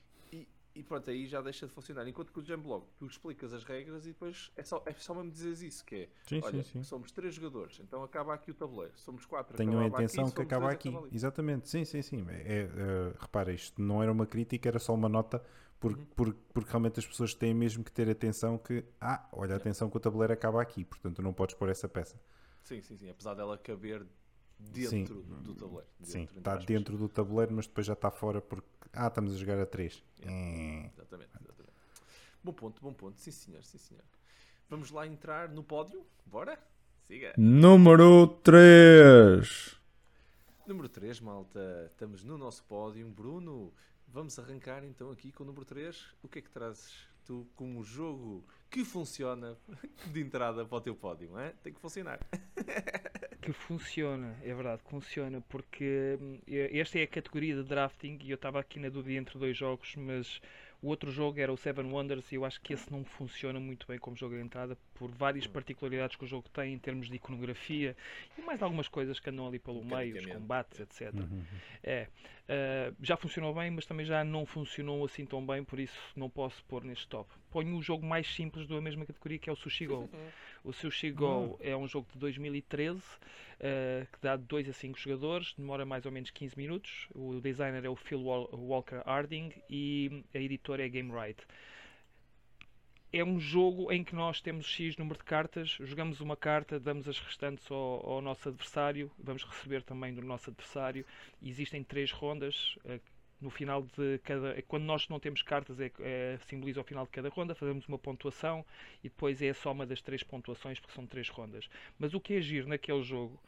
E, pronto, aí já deixa de funcionar. Enquanto que o Jamblog, tu explicas as regras e depois é só, é só mesmo dizeres isso, que é,
Sim,
olha,
sim, sim.
somos três jogadores, então acaba aqui o tabuleiro. Somos quatro,
Tenham a intenção
aqui,
que acaba aqui.
acaba.
Exatamente, sim, sim, sim. É, é, repara, isto não era uma crítica, era só uma nota, porque,
Uhum.
porque, porque realmente as pessoas têm mesmo que ter atenção que, ah, olha, atenção que o tabuleiro acaba aqui, portanto não podes pôr essa peça.
Sim, sim, sim. Apesar dela caber dentro
Sim.
do tabuleiro.
sim,
entre
está
aspas.
dentro do tabuleiro, mas depois já está fora porque, ah, estamos a jogar a 3.
Yeah. Exatamente, exatamente. Bom ponto, bom ponto. Sim, senhor, sim, senhor. Vamos lá entrar no pódio? Bora? Siga.
Número 3.
Número 3, malta. Estamos no nosso pódio. Bruno, vamos arrancar então aqui com o número 3. O que é que trazes tu como jogo que funciona [LAUGHS] de entrada para o teu pódio? Não é? Tem que funcionar. [LAUGHS]
Que funciona, é verdade, funciona, porque hum, esta é a categoria de drafting e eu estava aqui na dúvida entre dois jogos, mas o outro jogo era o Seven Wonders e eu acho que esse não funciona muito bem como jogo de entrada por várias particularidades que o jogo tem em termos de iconografia e mais algumas coisas que andam ali pelo meio, os combates, etc.
Uhum.
É, uh, já funcionou bem, mas também já não funcionou assim tão bem, por isso não posso pôr neste top. Ponho o jogo mais simples da mesma categoria que é o Sushi Go. O Sushi Go é um jogo de 2013 uh, que dá de 2 a 5 jogadores, demora mais ou menos 15 minutos. O designer é o Phil Wal- Walker Harding e a editora é Game Right. É um jogo em que nós temos X número de cartas, jogamos uma carta, damos as restantes ao, ao nosso adversário, vamos receber também do nosso adversário. Existem três rondas. eh, no final de cada. Quando nós não temos cartas, é, é- simboliza o final de cada ronda, fazemos uma pontuação e depois é a soma das três pontuações, porque são três rondas. Mas o que é giro naquele jogo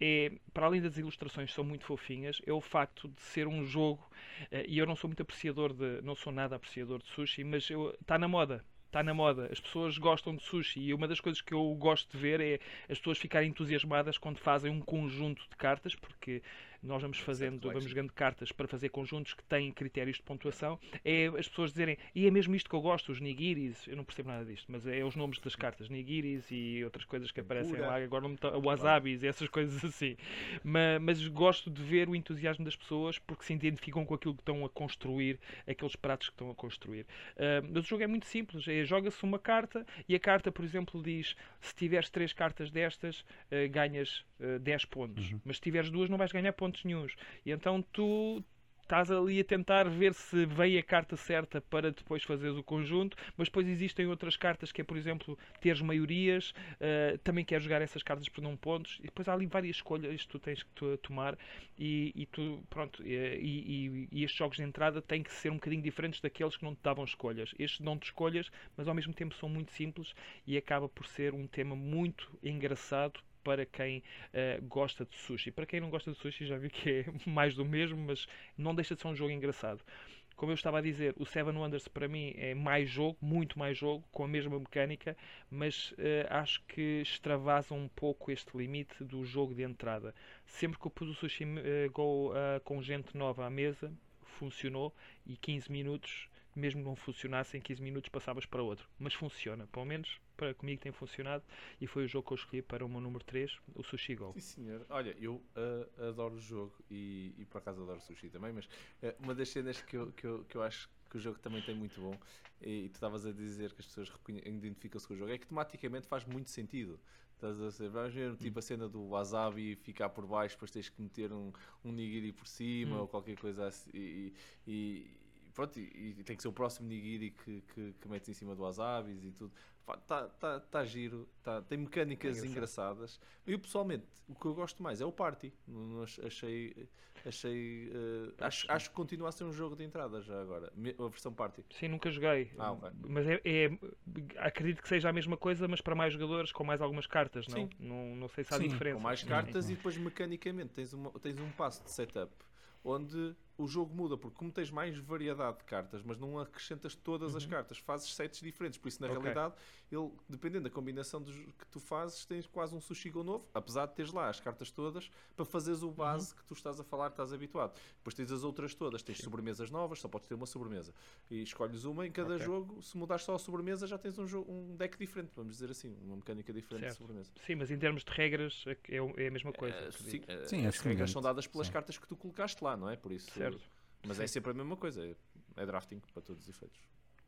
é, para além das ilustrações que são muito fofinhas, é o facto de ser um jogo, eh, e eu não sou muito apreciador de, não sou nada apreciador de sushi, mas está na moda. Está na moda, as pessoas gostam de sushi e uma das coisas que eu gosto de ver é as pessoas ficarem entusiasmadas quando fazem um conjunto de cartas, porque nós vamos fazendo,
collection.
vamos jogando cartas para fazer conjuntos que têm critérios de pontuação, é as pessoas dizerem, e é mesmo isto que eu gosto, os nigiris, eu não percebo nada disto, mas é os nomes das cartas, nigiris e outras coisas que aparecem
Tempura.
lá, agora não tá- wasabis e essas coisas assim. Ma- Mas, gosto de ver o entusiasmo das pessoas porque se identificam com aquilo que estão a construir, aqueles pratos que estão a construir. Ah, mas o jogo é muito simples, é joga-se uma carta e a carta, por exemplo, diz se tiveres três cartas destas, ah, ganhas ah, 10 pontos. Mas se tiveres duas, não vais ganhar pontos nenhuns. E então tu estás ali a tentar ver se veio a carta certa para depois fazeres o conjunto, mas depois existem outras cartas que é, por exemplo, teres maiorias, ah, também queres jogar essas cartas por não pontos, e depois há ali várias escolhas que tu tens que tomar e, e tu, pronto, e, e- e estes jogos de entrada têm que ser um bocadinho diferentes daqueles que não te davam escolhas. Estes dão-te escolhas, mas ao mesmo tempo são muito simples e acaba por ser um tema muito engraçado para quem eh, gosta de sushi. Para quem não gosta de sushi, já vi que é [LAUGHS] mais do mesmo, mas não deixa de ser um jogo engraçado. Como eu estava a dizer, o Seven Wonders para mim é mais jogo, muito mais jogo, com a mesma mecânica, mas eh, acho que extravasa um pouco este limite do jogo de entrada. Sempre que eu pus o Sushi eh, Go com gente nova à mesa, funcionou e 15 minutos, mesmo não funcionasse, em 15 minutos passavas para outro. Mas funciona, pelo menos para comigo tem funcionado e foi o jogo que eu escolhi para o meu número 3, o Sushi Go.
Sim, senhor. Olha, eu ah, adoro o jogo e, e por acaso adoro sushi também, mas ah, uma das cenas que eu, que, eu, que eu acho que o jogo também tem muito bom, e, e tu estavas a dizer que as pessoas identificam-se com o jogo, é que tematicamente faz muito sentido. Estás a ser, vamos ver tipo a cena do wasabi ficar por baixo, depois tens que meter um, um nigiri por cima
Hum.
ou qualquer coisa assim. E- e pronto, e, e tem que ser o próximo nigiri que, que, que metes em cima do wasabis e tudo. Está tá, tá giro, tá, tem mecânicas
É
engraçadas. Eu pessoalmente, o que eu gosto mais é o party. Achei, achei eh, acho, acho que continua a ser um jogo de entrada já agora, a versão party.
Sim, nunca joguei.
Ah, ok.
Mas é, é- acredito que seja a mesma coisa, mas para mais jogadores com mais algumas cartas, não?
Sim.
Não, não sei se há
Sim,
diferença.
com mais cartas e depois mecanicamente tens, uma, tens um passo de setup onde o jogo muda, porque como tens mais variedade de cartas, mas não acrescentas todas as cartas, fazes sets diferentes, por isso na
Uhum. Ok.
realidade, ele, dependendo da combinação dos, que tu fazes, tens quase um sushi go novo, apesar de teres lá as cartas todas para fazeres o base que tu estás a falar, estás habituado. Depois tens as outras todas, tens sobremesas novas, só podes ter uma sobremesa. E escolhes uma em cada
Ok.
jogo, se mudares só a sobremesa, já tens um, jogo, um deck diferente, vamos dizer assim, uma mecânica diferente
Certo.
de sobremesa.
Sim, mas em termos de regras é, o- é a mesma coisa.
Eh,
acredito.
sim, eh,
Sim, é
as regras são dadas pelas
sim.
cartas que tu colocaste lá, não é? Por isso,
Certo.
Mas é sempre a mesma coisa, é, é drafting para todos os efeitos.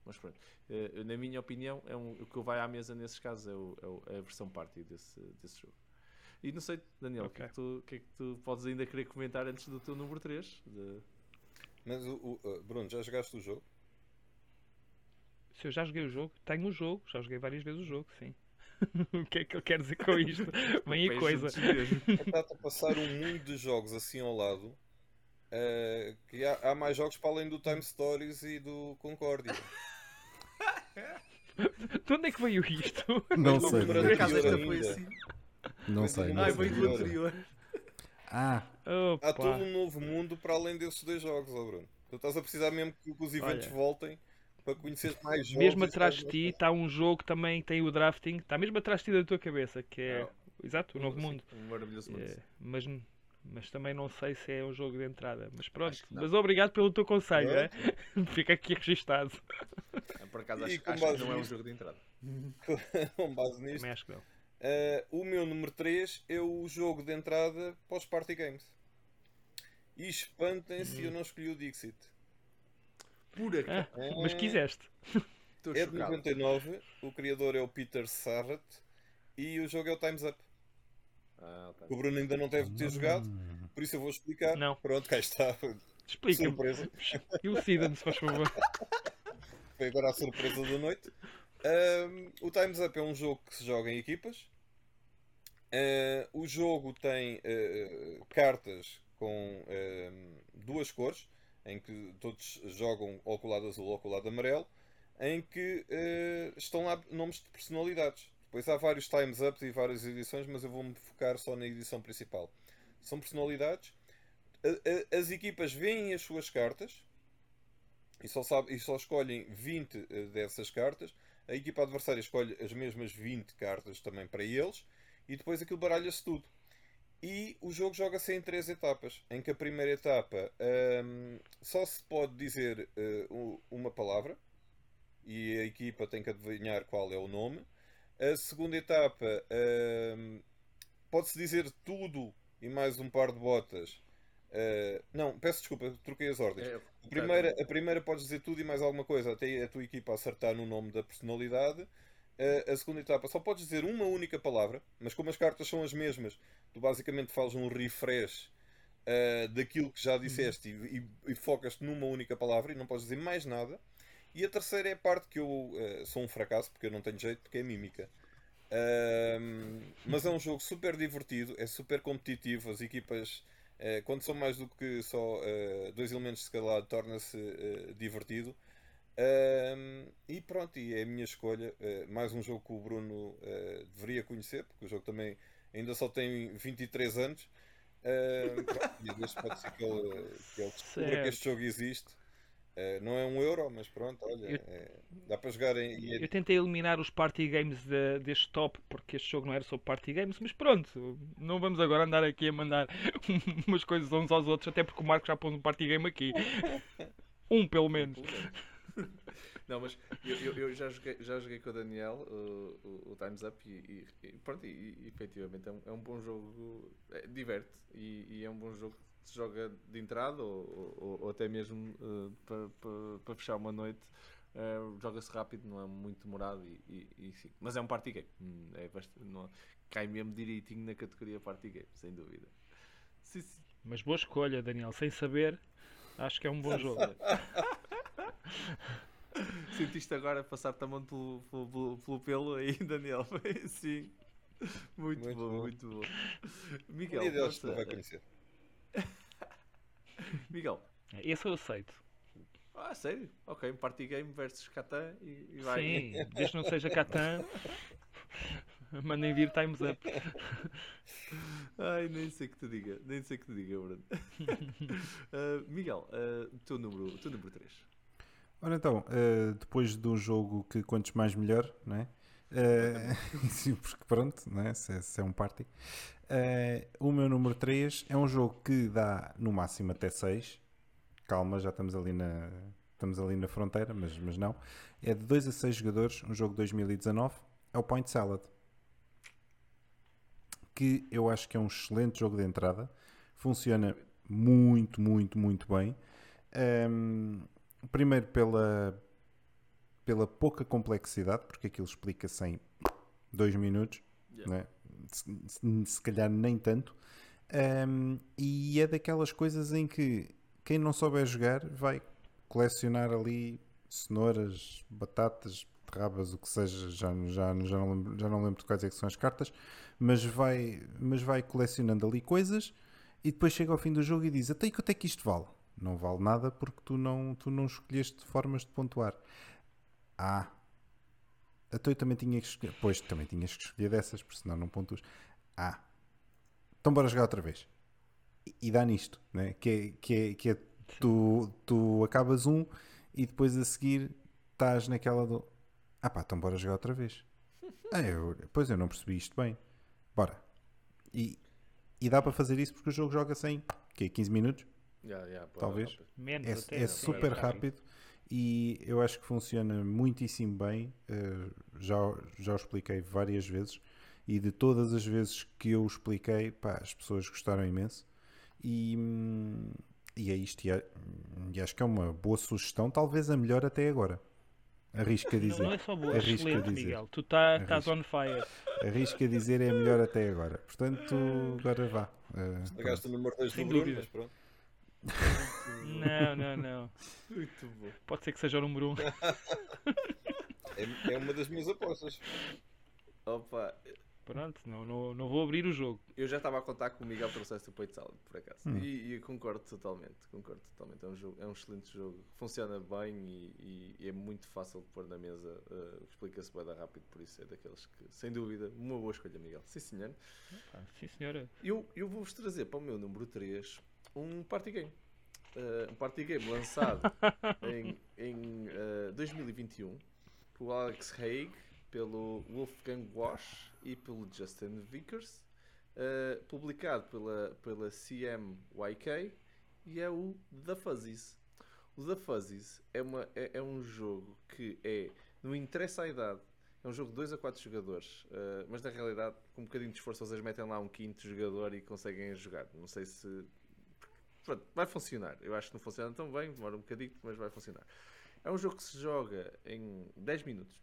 Mas pronto, Eh, na minha opinião, é um, o que vai à mesa nesses casos é, o- é o- é a versão party desse, desse jogo. E não sei, Daniel, o que, é que tu, o que é que tu podes ainda querer comentar antes do teu número 3?
Mas o, o- uh, Bruno, já jogaste o jogo?
Se eu já joguei o jogo, tenho o jogo, já joguei várias vezes o jogo, sim. [LAUGHS] o que é que eu quero dizer com isto? [LAUGHS] Bem a coisa.
Está-te a passar um mundo de jogos assim ao lado. Uh, que há, há mais jogos para além do Time Stories e do Concordia. [LAUGHS]
De onde é que veio isto?
Não
Mas
sei.
Por acaso esta foi assim.
Não sei. não sei.
veio do anterior.
Ah,
Opa.
Há todo um novo mundo para além desses dois jogos, ó Bruno. Tu estás a precisar mesmo que os eventos
Olha.
voltem para conhecer mais jogos.
Mesmo atrás de ti está um jogo que também tem o drafting, está mesmo atrás de ti da tua cabeça, que é. Exato, o novo
Sim,
mundo.
Um maravilhoso mundo.
É, mas, mas também não sei se é um jogo de entrada. Mas pronto, mas obrigado pelo teu conselho, é? [LAUGHS] Fica aqui registado.
Ah, Por acaso acho,
com
acho que não é um jogo de entrada. [LAUGHS]
Com base nisto.
Também acho que não.
Uh, o meu número 3 é o jogo de entrada para os Party Games. E espantem-se,
Hum.
eu não escolhi o Dixit.
Por acaso.
Ah, mas quiseste.
É de
chocado.
99, o criador é o Peter Sarrett e o jogo é o Time's Up.
Ah.
O Bruno ainda não deve ter jogado, por isso eu vou explicar.
Não.
Pronto, cá está.
Explica-me.
Surpresa.
Elucida-me, se faz favor. [LAUGHS]
Foi agora a surpresa da noite. Ahm, o Time's Up é um jogo que se joga em equipas. Ah, o jogo tem ah, cartas com ahm, duas cores, em que todos jogam ou com o lado azul ou com o lado amarelo, em que ah, estão lá nomes de personalidades. Depois há vários Time's Ups e várias edições, mas eu vou-me focar só na edição principal. São personalidades. As equipas veem as suas cartas e só, sabe, e só escolhem 20 eh, dessas cartas. A equipa adversária escolhe as mesmas 20 cartas também para eles e depois aquilo baralha-se tudo. E o jogo joga-se em três etapas, em que a primeira etapa ahm, só se pode dizer eh, uma palavra e a equipa tem que adivinhar qual é o nome. A segunda etapa ahm, pode-se dizer tudo e mais um par de botas. Ah, não, peço desculpa, troquei as ordens.
É,
A primeira, a primeira podes dizer tudo e mais alguma coisa, até a tua equipa acertar no nome da personalidade. A- a segunda etapa só podes dizer uma única palavra, mas como as cartas são as mesmas, tu basicamente fazes um refresh ah, daquilo que já disseste e, e- e focas-te numa única palavra e não podes dizer mais nada. E a terceira é a parte que eu ah, sou um fracasso porque eu não tenho jeito, porque é mímica. Ahm, mas é um jogo super divertido, é super competitivo, as equipas eh, quando são mais do que só eh, dois elementos de cada lado, torna-se divertido. E pronto, e é a minha escolha. Mais um jogo que o Bruno deveria conhecer, porque o jogo também ainda só tem 23 anos. Ahm, pronto, e pode ser que ele, que ele descubra que este jogo existe. Eh, não é um euro, mas pronto, olha,
Eu-
eh, dá para jogar em. é-
Eu tentei eliminar os party games de- deste top porque este jogo não era sobre party games, mas pronto, não vamos agora andar aqui a mandar [LAUGHS] umas coisas uns aos outros, até porque o Marco já pôs um party game aqui. [LAUGHS] Um pelo menos. [LAUGHS]
Não, mas eu, eu- eu já, joguei, já joguei com o Daniel uh, o, o Time's Up e, e- e pronto, e, e efetivamente é um, é um bom jogo, é, diverte e, e é um bom jogo que se joga de entrada ou, ou- ou até mesmo uh, para para- para fechar uma noite. Uh, Joga-se rápido, não é muito demorado, e, e- e sim. mas é um party game. Hum, É bastante, não- cai mesmo direitinho na categoria Party Game, sem dúvida. Sim, sim.
Mas boa escolha, Daniel. Sem saber, acho que é um bom jogo. [LAUGHS]
Sentiste agora passar-te a mão pelo, pelo, pelo, pelo aí, Daniel? [LAUGHS] Sim. Muito,
Muito
bom,
bom.
muito bom. Miguel,
vai conhecer.
Miguel.
Esse eu aceito.
Ah, sério? Ok, um party game versus Catan e, e vai.
Sim, desde que não seja Catan, mandem vir Times Up.
Ai, nem sei que te diga, nem sei que te diga, Bruno. [LAUGHS] Ah, Miguel, o teu número, teu número 3.
Ora então, eh, depois de um jogo que quantos mais melhor, não é? [LAUGHS] Sim, porque pronto, não é? Se, é- se é um party. Eh, o meu número 3 é um jogo que dá no máximo até 6. Calma, já estamos ali na, estamos ali na fronteira, mas, mas não. É de 2 a 6 jogadores, um jogo de 2019. É o Point Salad. Que eu acho que é um excelente jogo de entrada. Funciona muito, muito, muito bem. Ehm, primeiro pela, pela pouca complexidade, porque aquilo explica-se em dois minutos,
Yeah.
né? Se, se- calhar nem tanto. Ahm, e é daquelas coisas em que quem não souber jogar vai colecionar ali cenouras, batatas, rabas, o que seja, já, já, já, não, lembro, já não lembro de quais é são as cartas, mas vai, mas vai colecionando ali coisas e depois chega ao fim do jogo e diz até quanto é que isto vale? Não vale nada porque tu não, tu não escolheste formas de pontuar. Ah, então eu também tinha que escolher. Pois, também tinhas que escolher dessas, porque senão não pontuas. Ah, então bora jogar outra vez. E, e dá nisto, né? que é, que é, que é tu, tu acabas um e depois a seguir estás naquela do. Ah pá, então bora jogar outra vez. [LAUGHS] Ah, eu, pois eu não percebi isto bem. Bora. E, e dá para fazer isso porque o jogo joga-se em quê? 15 minutos?
Yeah, yeah,
Talvez.
Menos
É, é super rápido e eu acho que funciona muitíssimo bem. eh, já, já o expliquei várias vezes e de todas as vezes que eu o expliquei, pá, as pessoas gostaram imenso. E, e é isto. E, é- e acho que é uma boa sugestão, talvez a melhor até agora. Arrisco a
Não,
dizer.
não é só boa,
Arrisco a
excelente,
dizer.
Miguel. Tu tá, estás on fire.
Arrisco a dizer é a melhor até agora. Portanto, agora vá. Eh,
Pagaste o número 2 do Bruno, mas pronto. [LAUGHS]
Não, não, não.
Muito bom.
Pode ser que seja o número 1. Um.
É, é uma das minhas apostas.
Opa,
Pronto, não, não, não vou abrir o jogo.
eu já estava a contar que o Miguel trouxesse o peito salad, por acaso.
Hum.
E, e eu concordo totalmente, concordo totalmente. É um, jogo, é um excelente jogo, funciona bem e, e é muito fácil de pôr na mesa. eh, Explica-se bem rápido, por isso é daqueles que, sem dúvida, uma boa escolha, Miguel. Sim, senhor.
Ah, sim, senhora.
Eu, eu vou-vos trazer para o meu número 3 um party game. Eh, um party game lançado [LAUGHS] em, em eh, 2021 pelo Alex Haig, pelo Wolfgang Wash e pelo Justin Vickers, eh, publicado pela, pela CMYK e é o The Fuzzies. O The Fuzzies é, uma, é, é um jogo que é, não interessa a idade, é um jogo de 2 a 4 jogadores, eh, mas na realidade, com um bocadinho de esforço, vocês metem lá um quinto jogador e conseguem jogar. Não sei se. Pronto, vai funcionar. Eu acho que não funciona tão bem, demora um bocadinho, mas vai funcionar. É um jogo que se joga em 10 minutos,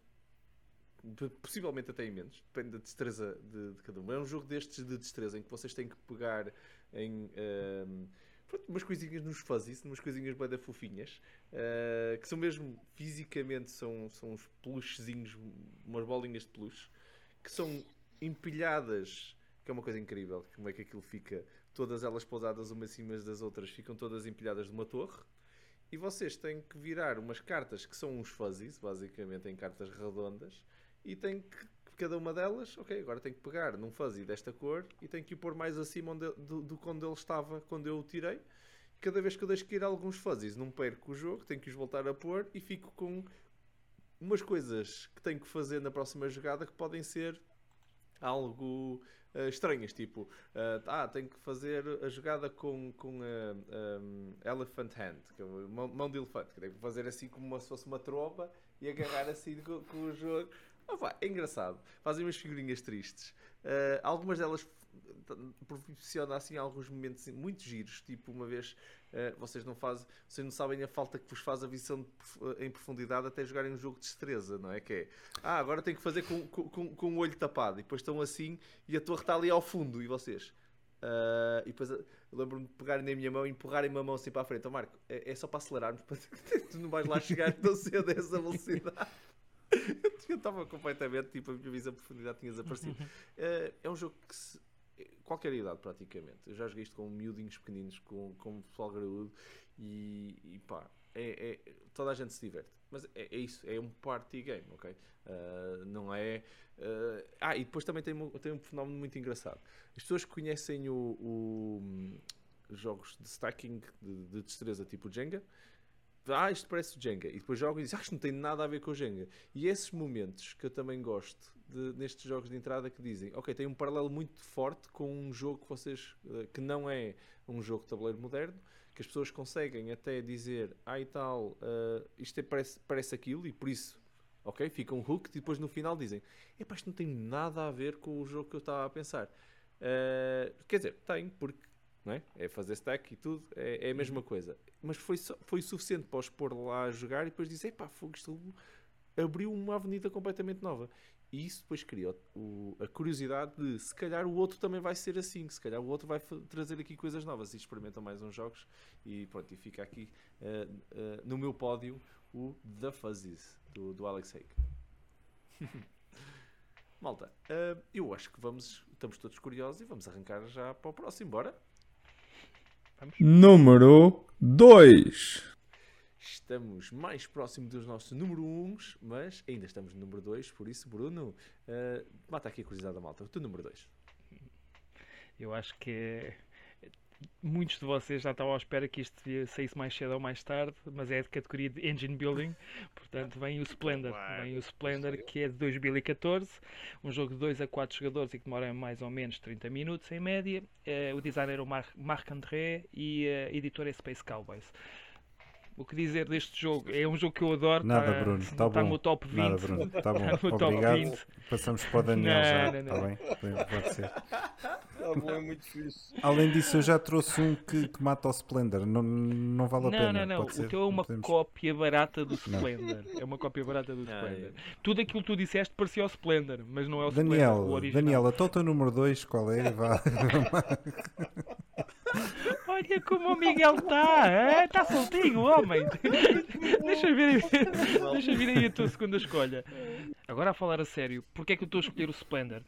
possivelmente até em menos, depende da destreza de, de cada um. É um jogo destes de destreza em que vocês têm que pegar em. ehm, pronto, umas coisinhas nos fuzzies, umas coisinhas bem da fofinhas, eh, que são mesmo fisicamente são, são uns peluchezinhos, umas bolinhas de peluche, que são empilhadas, que é uma coisa incrível, como é que aquilo fica, todas elas pousadas umas acima das outras, ficam todas empilhadas numa torre. E vocês têm que virar umas cartas que são uns fuzzies, basicamente em cartas redondas, e têm que, cada uma delas, ok, agora tenho que pegar num fuzzy desta cor e tenho que o pôr mais acima onde, do, do quando ele estava quando eu o tirei. Cada vez que eu deixo cair alguns fuzzies, não perco o jogo, tenho que os voltar a pôr e fico com umas coisas que tenho que fazer na próxima jogada que podem ser algo eh, estranhas, tipo, eh, ah, tenho que fazer a jogada com, com a um, Elephant Hand, que é mão, mão de elefante, que tenho que fazer assim como se fosse uma tromba e agarrar assim com, com o jogo. Opa, é engraçado. Fazem umas figurinhas tristes. Eh, algumas delas proporciona assim alguns momentos muito giros. Tipo, uma vez uh, vocês não fazem, vocês não sabem a falta que vos faz a visão de, em profundidade até jogarem um jogo de destreza, não é? Que é ah, agora tenho que fazer com, com, com o olho tapado e depois estão assim e a torre está ali ao fundo e vocês. Uh, e depois lembro-me de pegarem na minha mão e empurrarem-me a mão assim para a frente. Então, Marco, é, é só para acelerarmos, para... [LAUGHS] tu não vais lá chegar tão cedo a essa velocidade. Eu estava completamente, tipo, a minha visão de profundidade tinha desaparecido. Uh, é um jogo que se, qualquer idade praticamente. Eu já joguei isto com miudinhos pequeninos, com, com pessoal graúdo e, e pá, é, é, toda a gente se diverte. Mas é, é isso, é um party game, ok? Uh, não é. Uh, ah, e depois também tem, tem um fenómeno muito engraçado. As pessoas que conhecem o, o jogos de stacking de, de destreza tipo Jenga ah, isto parece Jenga, e depois jogam e dizem, ah, isto não tem nada a ver com o Jenga. E esses momentos que eu também gosto de, nestes jogos de entrada que dizem, ok, tem um paralelo muito forte com um jogo que vocês, eh, que não é um jogo de tabuleiro moderno, que as pessoas conseguem até dizer, ah e tal, uh, isto é, parece, parece aquilo, e por isso, ok, ficam hooked, e depois no final dizem, epá, isto não tem nada a ver com o jogo que eu estava a pensar. Uh, quer dizer, tem, porque é? é fazer stack e tudo, é, é a mesma coisa. Mas foi, foi suficiente para os pôr lá a jogar e depois dizer, pá, fogo, isto abriu uma avenida completamente nova. E isso depois criou o, a curiosidade de se calhar o outro também vai ser assim, se calhar o outro vai trazer aqui coisas novas e experimentam mais uns jogos e pronto, e fica aqui uh, uh, no meu pódio o The Fuzzies do, do Alex Hake. [LAUGHS] Malta, uh, eu acho que vamos, estamos todos curiosos e vamos arrancar já para o próximo, bora?
Número 2.
Estamos mais próximo dos nossos número 1, mas ainda estamos no número 2, por isso, Bruno, uh, mata aqui a curiosidade da malta. O teu número 2.
Eu acho que muitos de vocês já estavam à espera que isto saísse mais cedo ou mais tarde, mas é de categoria de Engine Building, portanto vem o Splendor, vem o Splendor que é de 2014, um jogo de 2 a 4 jogadores e que demora mais ou menos 30 minutos em média, eh, o designer é o Marc André e a editora é Space Cowboys. O que dizer deste jogo? É um jogo que eu adoro.
Nada, tá, Bruno. Está
tá
bom.
no top 20.
Nada, Bruno. Está bom. [LAUGHS] Tá Obrigado. 20. Passamos para o Daniel não, já. Não, não. Está bem? Pode ser.
Está bom, é muito fixe.
Além disso, eu já trouxe um que, que mata o Splendor. Não, não vale a
não,
pena.
Não, não, não. O teu é uma Podemos... cópia barata do Splendor. É uma cópia barata do [LAUGHS] Splendor. Tudo aquilo que tu disseste parecia o Splendor, mas não é o
Daniel,
Splendor. O original.
Daniel, o teu número 2 qual é? Vá. [LAUGHS] [LAUGHS]
Olha como o Miguel está, está soltinho, homem. [LAUGHS] deixa, vir, deixa vir aí a tua segunda escolha. Agora a falar a sério, porque é que eu estou a escolher o Splendor?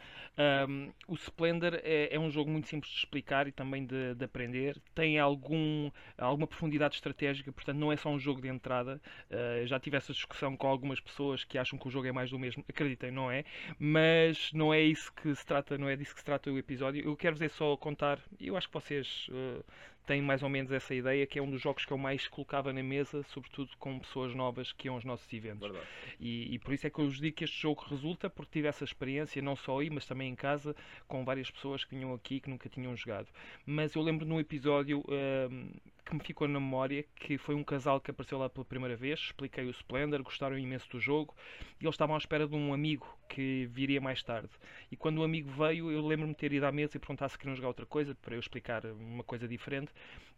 Um, o Splendor é, é, um jogo muito simples de explicar e também de, de, aprender. Tem algum, alguma profundidade estratégica, portanto não é só um jogo de entrada. Uh, já tive essa discussão com algumas pessoas que acham que o jogo é mais do mesmo. Acreditem, não é. Mas não é isso que se trata, não é disso que se trata o episódio. Eu quero-vos é só contar, e eu acho que vocês uh, têm mais ou menos essa ideia, que é um dos jogos que eu mais colocava na mesa, sobretudo com pessoas novas que iam aos nossos eventos. E, e, por isso é que eu vos digo que este jogo resulta, porque tive essa experiência, não só aí, mas também em casa, com várias pessoas que vinham aqui que nunca tinham jogado. Mas eu lembro num episódio. Uh, que me ficou na memória, que foi um casal que apareceu lá pela primeira vez, expliquei o Splendor, gostaram imenso do jogo, e eles estavam à espera de um amigo que viria mais tarde. E quando o amigo veio, eu lembro-me de ter ido à mesa e perguntar se queriam jogar outra coisa, para eu explicar uma coisa diferente,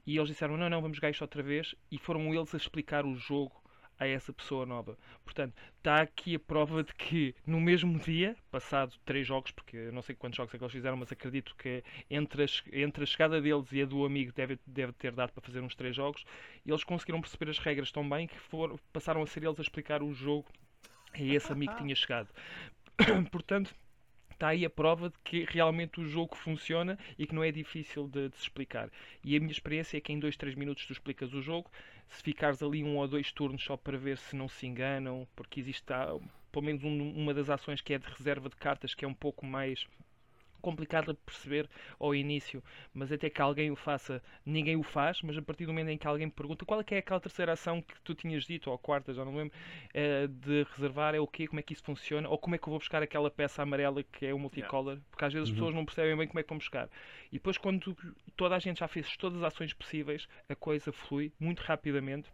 e eles disseram, não, não, vamos jogar isto outra vez, e foram eles a explicar o jogo a essa pessoa nova. Portanto, está aqui a prova de que no mesmo dia, passado três jogos, porque eu não sei quantos jogos é que eles fizeram, mas acredito que entre a, entre a chegada deles e a do amigo deve, deve ter dado para fazer uns três jogos, eles conseguiram perceber as regras tão bem que foram, passaram a ser eles a explicar o jogo a esse amigo que tinha chegado. [COUGHS] Portanto, está aí a prova de que realmente o jogo funciona e que não é difícil de, de, se explicar. E a minha experiência é que em 2, 3 minutos tu explicas o jogo, se ficares ali um ou dois turnos só para ver se não se enganam, porque existe pelo menos um, uma das ações que é de reserva de cartas que é um pouco mais complicado de perceber ao início, mas até que alguém o faça, ninguém o faz, mas a partir do momento em que alguém me pergunta qual é que é aquela terceira ação que tu tinhas dito, ou a quarta, já não lembro, é, de reservar, é o quê, como é que isso funciona, ou como é que eu vou buscar aquela peça amarela que é o multicolor, porque às vezes as uhum. pessoas não percebem bem como é que vão buscar. E depois quando toda a gente já fez todas as ações possíveis, a coisa flui muito rapidamente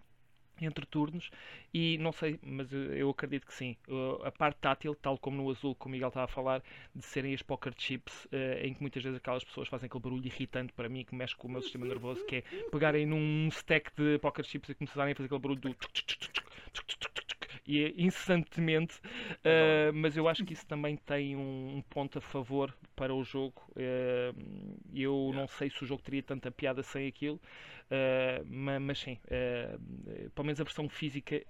entre turnos e não sei, mas eu acredito que sim. A parte tátil, tal como no azul, como o Miguel estava a falar, de serem as poker chips, uh, em que muitas vezes aquelas pessoas fazem aquele barulho irritante para mim que mexe com o meu sistema nervoso, que é pegarem num stack de poker chips e começarem a fazer aquele barulho do e é incessantemente, uh, mas eu acho que isso também tem um, um ponto a favor para o jogo. Uh, eu não sei se o jogo teria tanta piada sem aquilo, uh, mas, mas, sim, pelo menos a versão física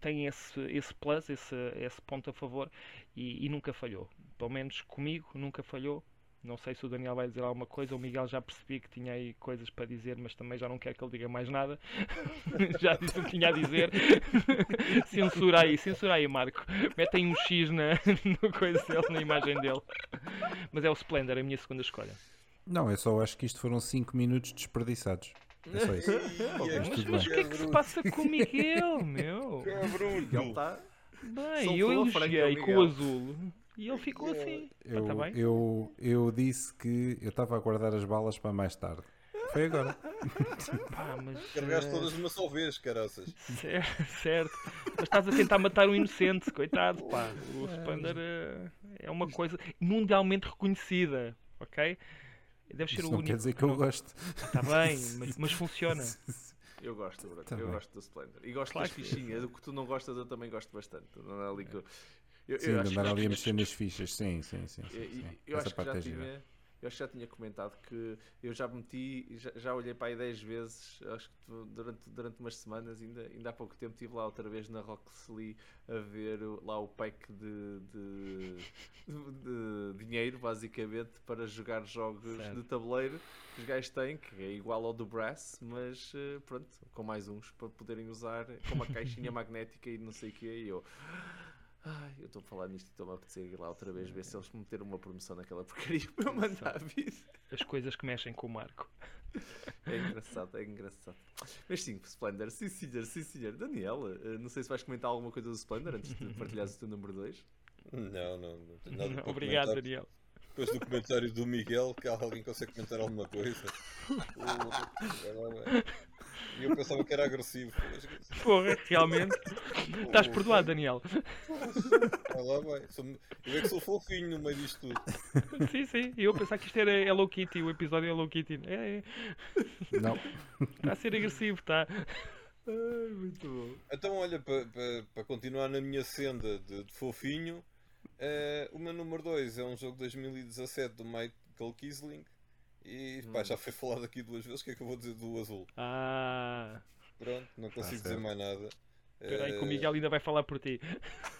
tem esse, esse plus, esse, esse ponto a favor e, e nunca falhou. Pelo menos comigo nunca falhou. Não sei se o Daniel vai dizer alguma coisa. O Miguel já percebi que tinha aí coisas para dizer, mas também já não quero que ele diga mais nada. [LAUGHS] já disse o que tinha a dizer. [LAUGHS] censura aí, censura aí, Marco. Metem um X na, [LAUGHS] no coisa dele, na imagem dele. Mas é o Splendor, a minha segunda escolha.
Não, eu só acho que isto foram 5 minutos desperdiçados. É só isso.
mas, mas o que é que se passa com o Miguel, meu?
Ele está.
Bem, eu elogiei com o azul. E ele ficou assim.
Eu,
tá bem?
eu, eu disse que eu estava a guardar as balas para mais tarde. Foi agora. [LAUGHS]
Pá, mas,
Carregaste todas de uma só vez, caraças.
Certo, certo. Mas estás a tentar matar um inocente, coitado, pá. O Splendor uh, é uma coisa mundialmente reconhecida, ok? Deve ser
Isso
o
não
único.
quer dizer que eu gosto.
Está bem, [LAUGHS] mas, mas funciona.
Eu gosto, Bruno.
Tá
eu
bem.
gosto do Splendor. E gosto
Claro
das fichinhas. O que tu não gostas, eu também gosto bastante. Não é ali que eu, eu,
Sim,
eu acho que
andar ali a mexer nas [LAUGHS] fichas. Sim, sim, sim. sim, sim.
Eu
Essa
acho que já
parte é gira.
tinha. Eu acho que já tinha comentado que eu já meti, já, já olhei para aí 10 vezes, acho que durante, durante umas semanas, ainda, ainda há pouco tempo estive lá outra vez na Roxley a ver lá o pack de, de, de- de dinheiro, basicamente, para jogar jogos
Certo.
de tabuleiro que os gajos têm, que é igual ao do Brass, mas eh, pronto, com mais uns para poderem usar, com uma caixinha [LAUGHS] magnética e não sei o que, e eu. Ai, eu estou a falar nisto e estou-me a apetecer ir lá outra vez ver se eles meteram uma promoção naquela porcaria para eu mandar vir.
As coisas que mexem com o Marco.
É engraçado, é engraçado. Mas sim, Splendor, sim senhor, sim senhor. Daniela, eh, não sei se vais comentar alguma coisa do Splendor antes de partilhares o teu número 2.
Não, não, não tenho nada para
Obrigado,
comentar.
Daniel.
Depois do comentário do Miguel, que alguém consegue comentar alguma coisa. E eu pensava que era agressivo.
Porra, realmente. Estás perdoado, Daniel.
Lá vai. Eu é que sou fofinho no meio disto tudo.
Sim, sim. E eu pensava que isto era Hello Kitty, o episódio Hello Kitty. É, é.
Não.
Está a ser agressivo, tá?
Ai, muito bom.
Então, olha, para pa, pa continuar na minha senda de, de fofinho, eh, o meu número 2 é um jogo de 2017 do Michael Kisling. E pá, já foi falado aqui duas vezes. O que é que eu vou dizer do azul?
Ah.
Pronto, não consigo dizer
certo.
mais nada.
Espera aí que o
Eh,
Miguel ainda vai falar por ti.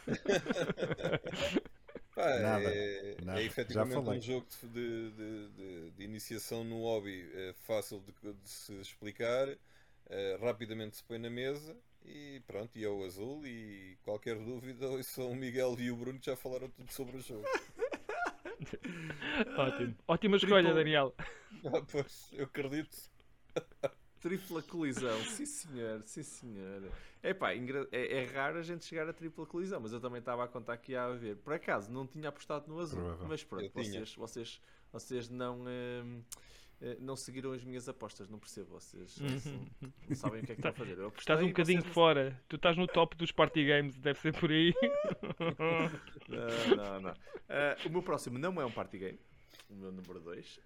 [LAUGHS]
Pá,
Nada,
é,
nada.
é efetivamente um jogo de, de- de- de iniciação no hobby é fácil de, de se explicar, eh, rapidamente se põe na mesa e pronto, e é o azul. E qualquer dúvida, [LAUGHS] são o Miguel e o Bruno que já falaram tudo sobre o jogo. [LAUGHS]
Ótimo. Ótima escolha, Daniel. [LAUGHS]
Ah, pois, eu acredito.
Tripla colisão, sim senhor, sim senhor. Epá, engra- é, é raro a gente chegar a tripla colisão, mas eu também estava a contar que ia haver. Por acaso, não tinha apostado no azul, mas pronto,
Eu tinha.
vocês, vocês, vocês não, hum, não seguiram as minhas apostas, não percebo. Vocês
Uhum.
não, não sabem o que é que estão a fazer. Eu
Estás um bocadinho
vocês
fora. Tu estás no top dos party games, deve ser por aí. [LAUGHS]
Não, não, não. Eh, o meu próximo não é um party game, o meu número 2.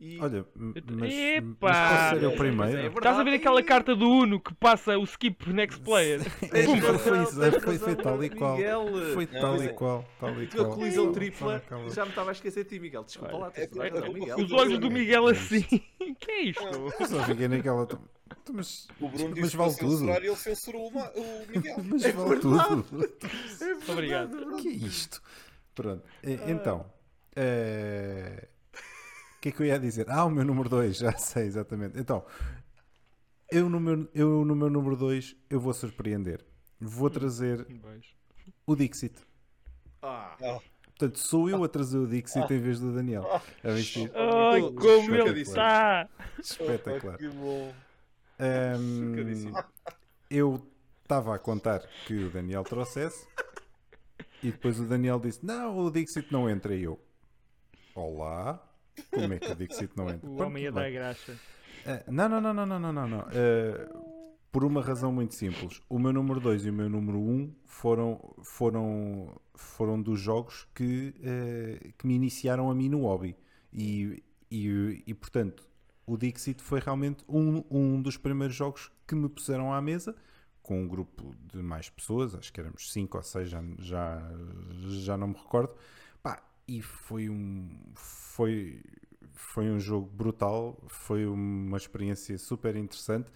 e
Olha, mas,
Epa!
mas posso ser
É,
o
mas
primeiro?
é.
Estás a ver aquela carta do Uno que passa o skip next player? [LAUGHS]
Tens
Foi, foi, foi, tal e qual.
Miguel.
Foi tal e
é-
qual. Tal e qual.
colisão tripla, já me estava a esquecer de ti, Miguel. Desculpa lá,
é- é-.
Os olhos do Miguel assim. [LAUGHS] que é isto?
Eu só fiquei naquela. Mas,
O Bruno
mas vale
censurar
tudo.
e ele censurou o, Miguel.
Mas vale tudo.
Obrigado.
O que é isto? Pronto. E- Então. Eh, O que é que eu ia dizer? Ah, o meu número 2, [LAUGHS] já sei exatamente. Então, eu no meu, eu no meu número 2 eu vou surpreender. Vou trazer o Dixit.
Ah,
Portanto, sou eu a trazer o Dixit em vez do Daniel. A vestir.
Ai,
Muito
como ele está!
Espetacular.
Que bom.
Chocadíssimo.
eu estava a contar que o Daniel trouxesse e depois o Daniel disse: Não, o Dixit não entra. E eu: Olá, como é que o Dixit não entra? [LAUGHS]
O
Pronto,
homem ia dar graxa.
Ah, não, não, não, não, não, não, não. não. Ah, por uma razão muito simples. O meu número 2 e o meu número 1 um foram, foram, foram dos jogos que, uh, que me iniciaram a mim no hobby. E, e, e portanto, o Dixit foi realmente um, um dos primeiros jogos que me puseram à mesa com um grupo de mais pessoas, acho que éramos 5 ou 6, já, já, já não me recordo. E foi um, foi, foi um jogo brutal, foi uma experiência super interessante,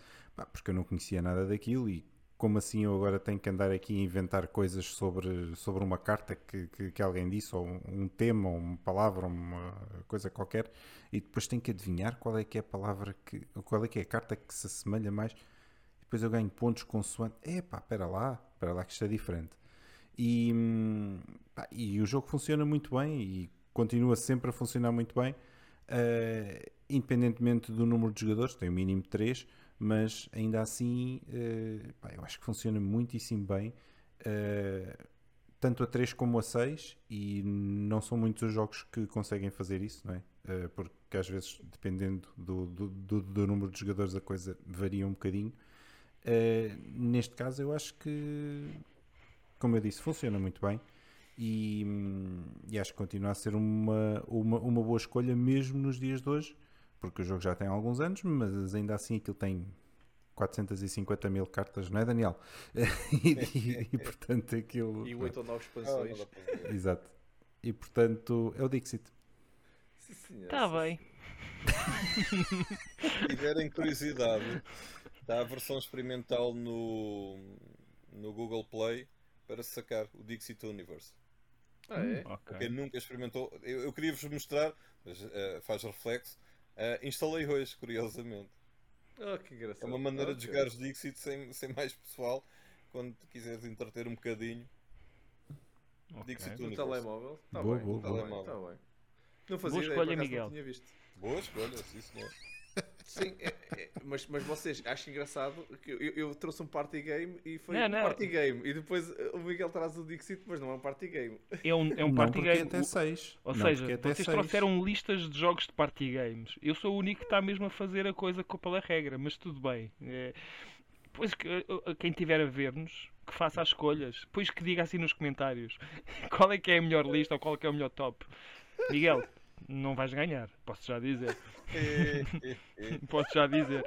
porque eu não conhecia nada daquilo e como assim eu agora tenho que andar aqui a inventar coisas sobre, sobre uma carta que, que, que alguém disse, ou um, tema, ou uma palavra, uma coisa qualquer, e depois tenho que adivinhar qual é que é a palavra que, qual é que é a carta que se assemelha mais, depois eu ganho pontos consoante, epá, espera lá, espera lá que isto é diferente. E, pá, e o jogo funciona muito bem e continua sempre a funcionar muito bem, uh, independentemente do número de jogadores, tem o mínimo de 3, mas ainda assim uh, pá, eu acho que funciona muitíssimo bem, uh, tanto a 3 como a 6, e não são muitos os jogos que conseguem fazer isso, não é? Uh, porque às vezes, dependendo do, do, do, do, número de jogadores, a coisa varia um bocadinho. neste caso, eu acho que, como eu disse, funciona muito bem. E, e acho que continua a ser uma, uma, uma boa escolha mesmo nos dias de hoje porque o jogo já tem alguns anos, mas ainda assim aquilo tem 450 mil cartas, não é, Daniel? [LAUGHS] e, e, e, portanto aquilo.
E 8 ou 9 expansões.
Exato. E portanto é o Dixit.
Está bem.
Se tiverem curiosidade, está a versão experimental no, no Google Play para sacar o Dixit Universe.
Ah, é?
Hum, okay. Quem nunca experimentou, eu, eu queria vos mostrar, mas uh, faz reflexo Uh, instalei hoje, curiosamente.
Oh, que engraçado.
É uma maneira okay. de jogar os Dixit sem, sem mais pessoal, quando quiseres entreter um bocadinho.
Okay. Dixit no telemóvel.
Tá boa, bem, boa,
boa. Telemóvel. Tá bem. Não fazia
boa
ideia,
escolha, Miguel.
Boa escolha, sim senhor.
Sim, é, é, mas, mas vocês acham engraçado que eu, eu, trouxe um party game e foi não, um não. party game. E depois o Miguel traz o Dixit, mas não é um party game.
É um, é um party
não,
game.
até 6.
Ou não, seja, vocês seis. trouxeram listas de jogos de party games. Eu sou o único que está mesmo a fazer a coisa pela regra, mas tudo bem. É, pois eh, eh, quem tiver a ver-nos, que faça as escolhas. Depois que diga assim nos comentários [LAUGHS] qual é que é a melhor lista ou qual é que é o melhor top. Miguel, não vais ganhar, posso já dizer. [LAUGHS] [LAUGHS] posso já dizer.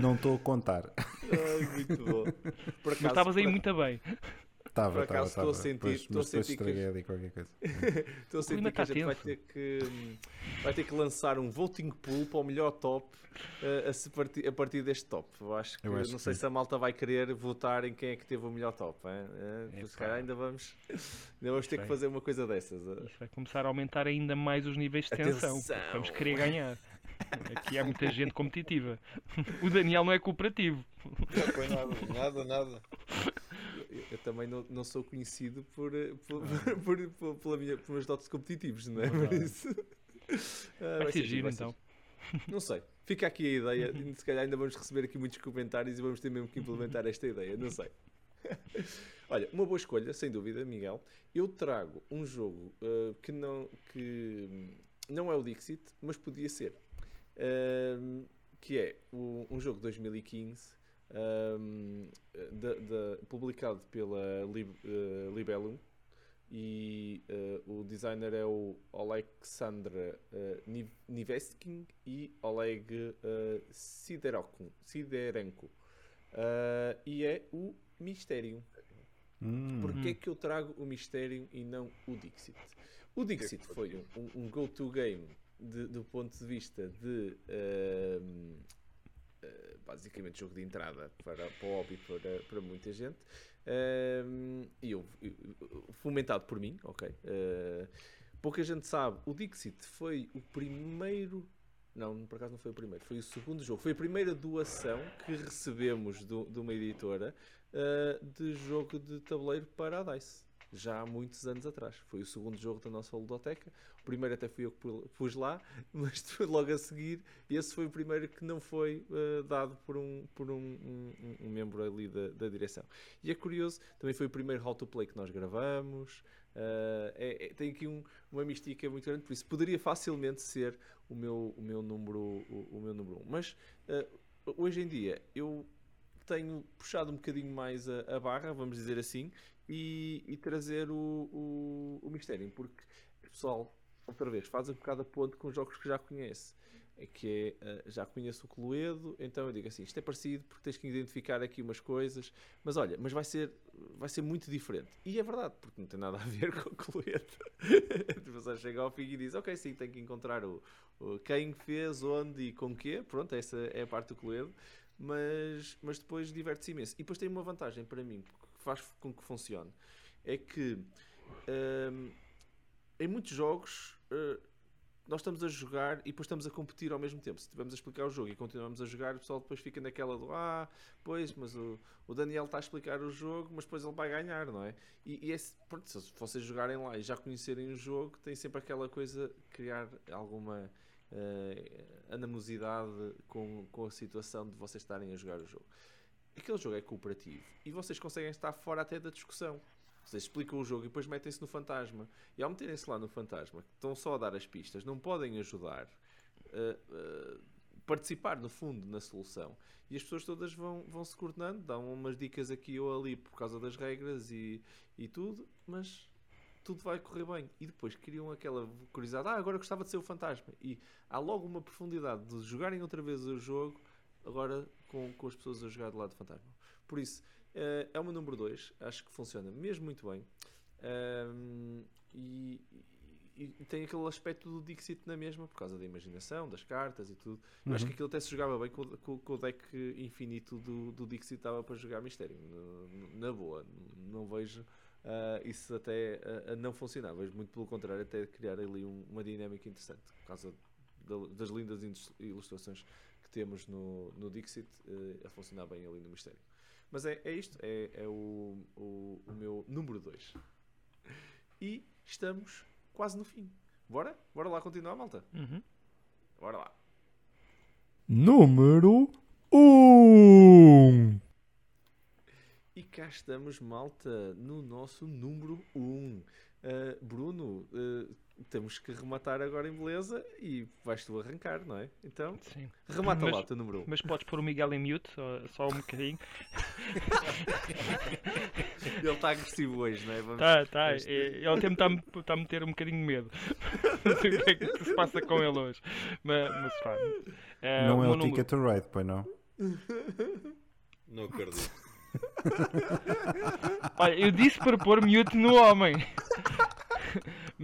Não estou a contar.
Ai, muito bom.
Acaso, Mas estavas aí muito bem.
Estava,
Por acaso estou a sentir, estou a sentir
que ali qualquer coisa. [LAUGHS] [LAUGHS]
estou a sentir que a gente vai ter que vai ter que lançar um voting pool para o melhor top uh, a, partir, a partir deste top. Eu acho que Eu acho não sei se a Malta vai querer votar em quem é que teve o melhor top. Uh, se calhar ainda vamos, ainda vamos ter que fazer uma coisa dessas. Uh.
Isto vai começar a aumentar ainda mais os níveis de tensão. Vamos querer ganhar. Aqui há muita gente competitiva. [LAUGHS] O Daniel não é cooperativo.
Não foi nada, nada, nada
eu, eu, também não, não sou conhecido por, eh, por, ah. [LAUGHS] por, por, pela minha, por meus dotes competitivos, não é? Por isso.
Ah, vai, vai ser giro, então.
Não sei. Fica aqui a ideia. Se calhar ainda vamos receber aqui muitos comentários e vamos ter mesmo que implementar esta ideia. Não sei. [LAUGHS] Olha, uma boa escolha, sem dúvida, Miguel. Eu trago um jogo uh, que, não, que não é o Dixit, mas podia ser. Uh, que é o, um jogo de 2015 um, publicado pela Lib, uh, Libellum e uh, o designer é o Alexandra uh, Niveskin e Oleg uh, Siderenko, Siderenko. Uh, e é o Mysterium. Hum. Porquê é que eu trago o Mysterium e não o Dixit? O Dixit foi um, um go-to game de, do ponto de vista de uh, basicamente jogo de entrada para, para o hobby para, para muita gente. E eu, fomentado por mim ok? Uh, pouca gente sabe. O Dixit foi o primeiro não, por acaso não foi o primeiro, foi o segundo jogo. Foi a primeira doação que recebemos do, de uma editora uh, de jogo de tabuleiro para a DICE já há muitos anos atrás. Foi o segundo jogo da nossa ludoteca. O primeiro até fui eu que pus lá, [LAUGHS] mas logo a seguir, esse foi o primeiro que não foi uh, dado por, um, por um, um, um membro ali da, da, direção. E é curioso, também foi o primeiro How to Play que nós gravamos. Uh, é, é, tem aqui um, uma mística muito grande, por isso poderia facilmente ser o meu, o meu número o, o meu número um. Mas uh, hoje em dia eu tenho puxado um bocadinho mais a, a barra, vamos dizer assim, e, e trazer o, o, o mistério, porque o pessoal, outra vez, faz um bocado a ponto com jogos que já conhece. É que é, uh, já conheço o Cluedo, então eu digo assim, isto é parecido porque tens que identificar aqui umas coisas, mas olha, mas vai ser, vai ser muito diferente. E é verdade, porque não tem nada a ver [LAUGHS] com o Cluedo. [LAUGHS] Você chega ao fim e diz, ok, sim, tem que encontrar o, o, quem fez, onde e com quê, pronto, essa é a parte do Cluedo, mas, mas depois diverte-se imenso. E depois tem uma vantagem para mim, que faz com que funcione, é que um, em muitos jogos... Uh, nós estamos a jogar e depois estamos a competir ao mesmo tempo. Se estivermos a explicar o jogo e continuamos a jogar, o pessoal depois fica naquela do ah, pois, mas o, o Daniel está a explicar o jogo, mas depois ele vai ganhar, não é? E, e esse, pronto, se vocês jogarem lá e já conhecerem o jogo, tem sempre aquela coisa criar alguma uh, animosidade com, com a situação de vocês estarem a jogar o jogo. Aquele jogo é cooperativo e vocês conseguem estar fora até da discussão. Vocês explicam o jogo e depois metem-se no fantasma. E ao meterem-se lá no fantasma, estão só a dar as pistas, não podem ajudar a, a participar, no fundo, na solução. E as pessoas todas vão, vão se coordenando, dão umas dicas aqui ou ali por causa das regras e, e tudo, mas tudo vai correr bem. E depois criam aquela curiosidade: ah, agora gostava de ser o fantasma. E há logo uma profundidade de jogarem outra vez o jogo, agora com, com as pessoas a jogar do lado do fantasma. Por isso, Uh, é meu número 2, acho que funciona mesmo muito bem. Um, e, e, e, tem aquele aspecto do Dixit na mesma, por causa da imaginação, das cartas e tudo. Uhum. Acho que aquilo até se jogava bem com, com, com o deck infinito do, do Dixit, estava para jogar Mistério. Na, na boa, não vejo uh, isso até a, a, não funcionar. Vejo muito pelo contrário, até criar ali um, uma dinâmica interessante, por causa das lindas ilustrações temos no, no Dixit uh, a funcionar bem ali no Mistério. Mas é, é isto, é, é o, o, o meu número 2. E estamos quase no fim. Bora? Bora lá continuar, malta?
Uhum.
Bora lá.
Número 1 um.
E cá estamos, malta, no nosso número 1. Um. Uh, Bruno, uh, temos que rematar agora em beleza e vais tu arrancar, não é? Então, Sim. remata mas, lá o teu número 1. Um.
Mas podes pôr o Miguel em mute, só, só um bocadinho. [LAUGHS]
Ele está agressivo hoje, não é?
Vamos, tá, tá. Este... Ele até me está tá a meter um bocadinho de medo. [LAUGHS] não sei o que é que se passa com ele hoje. Mas, mas pá.
Uh, não é o Ticket to Ride, pois não? [LAUGHS]
Não acredito.
Olha, eu disse para pôr mute no homem.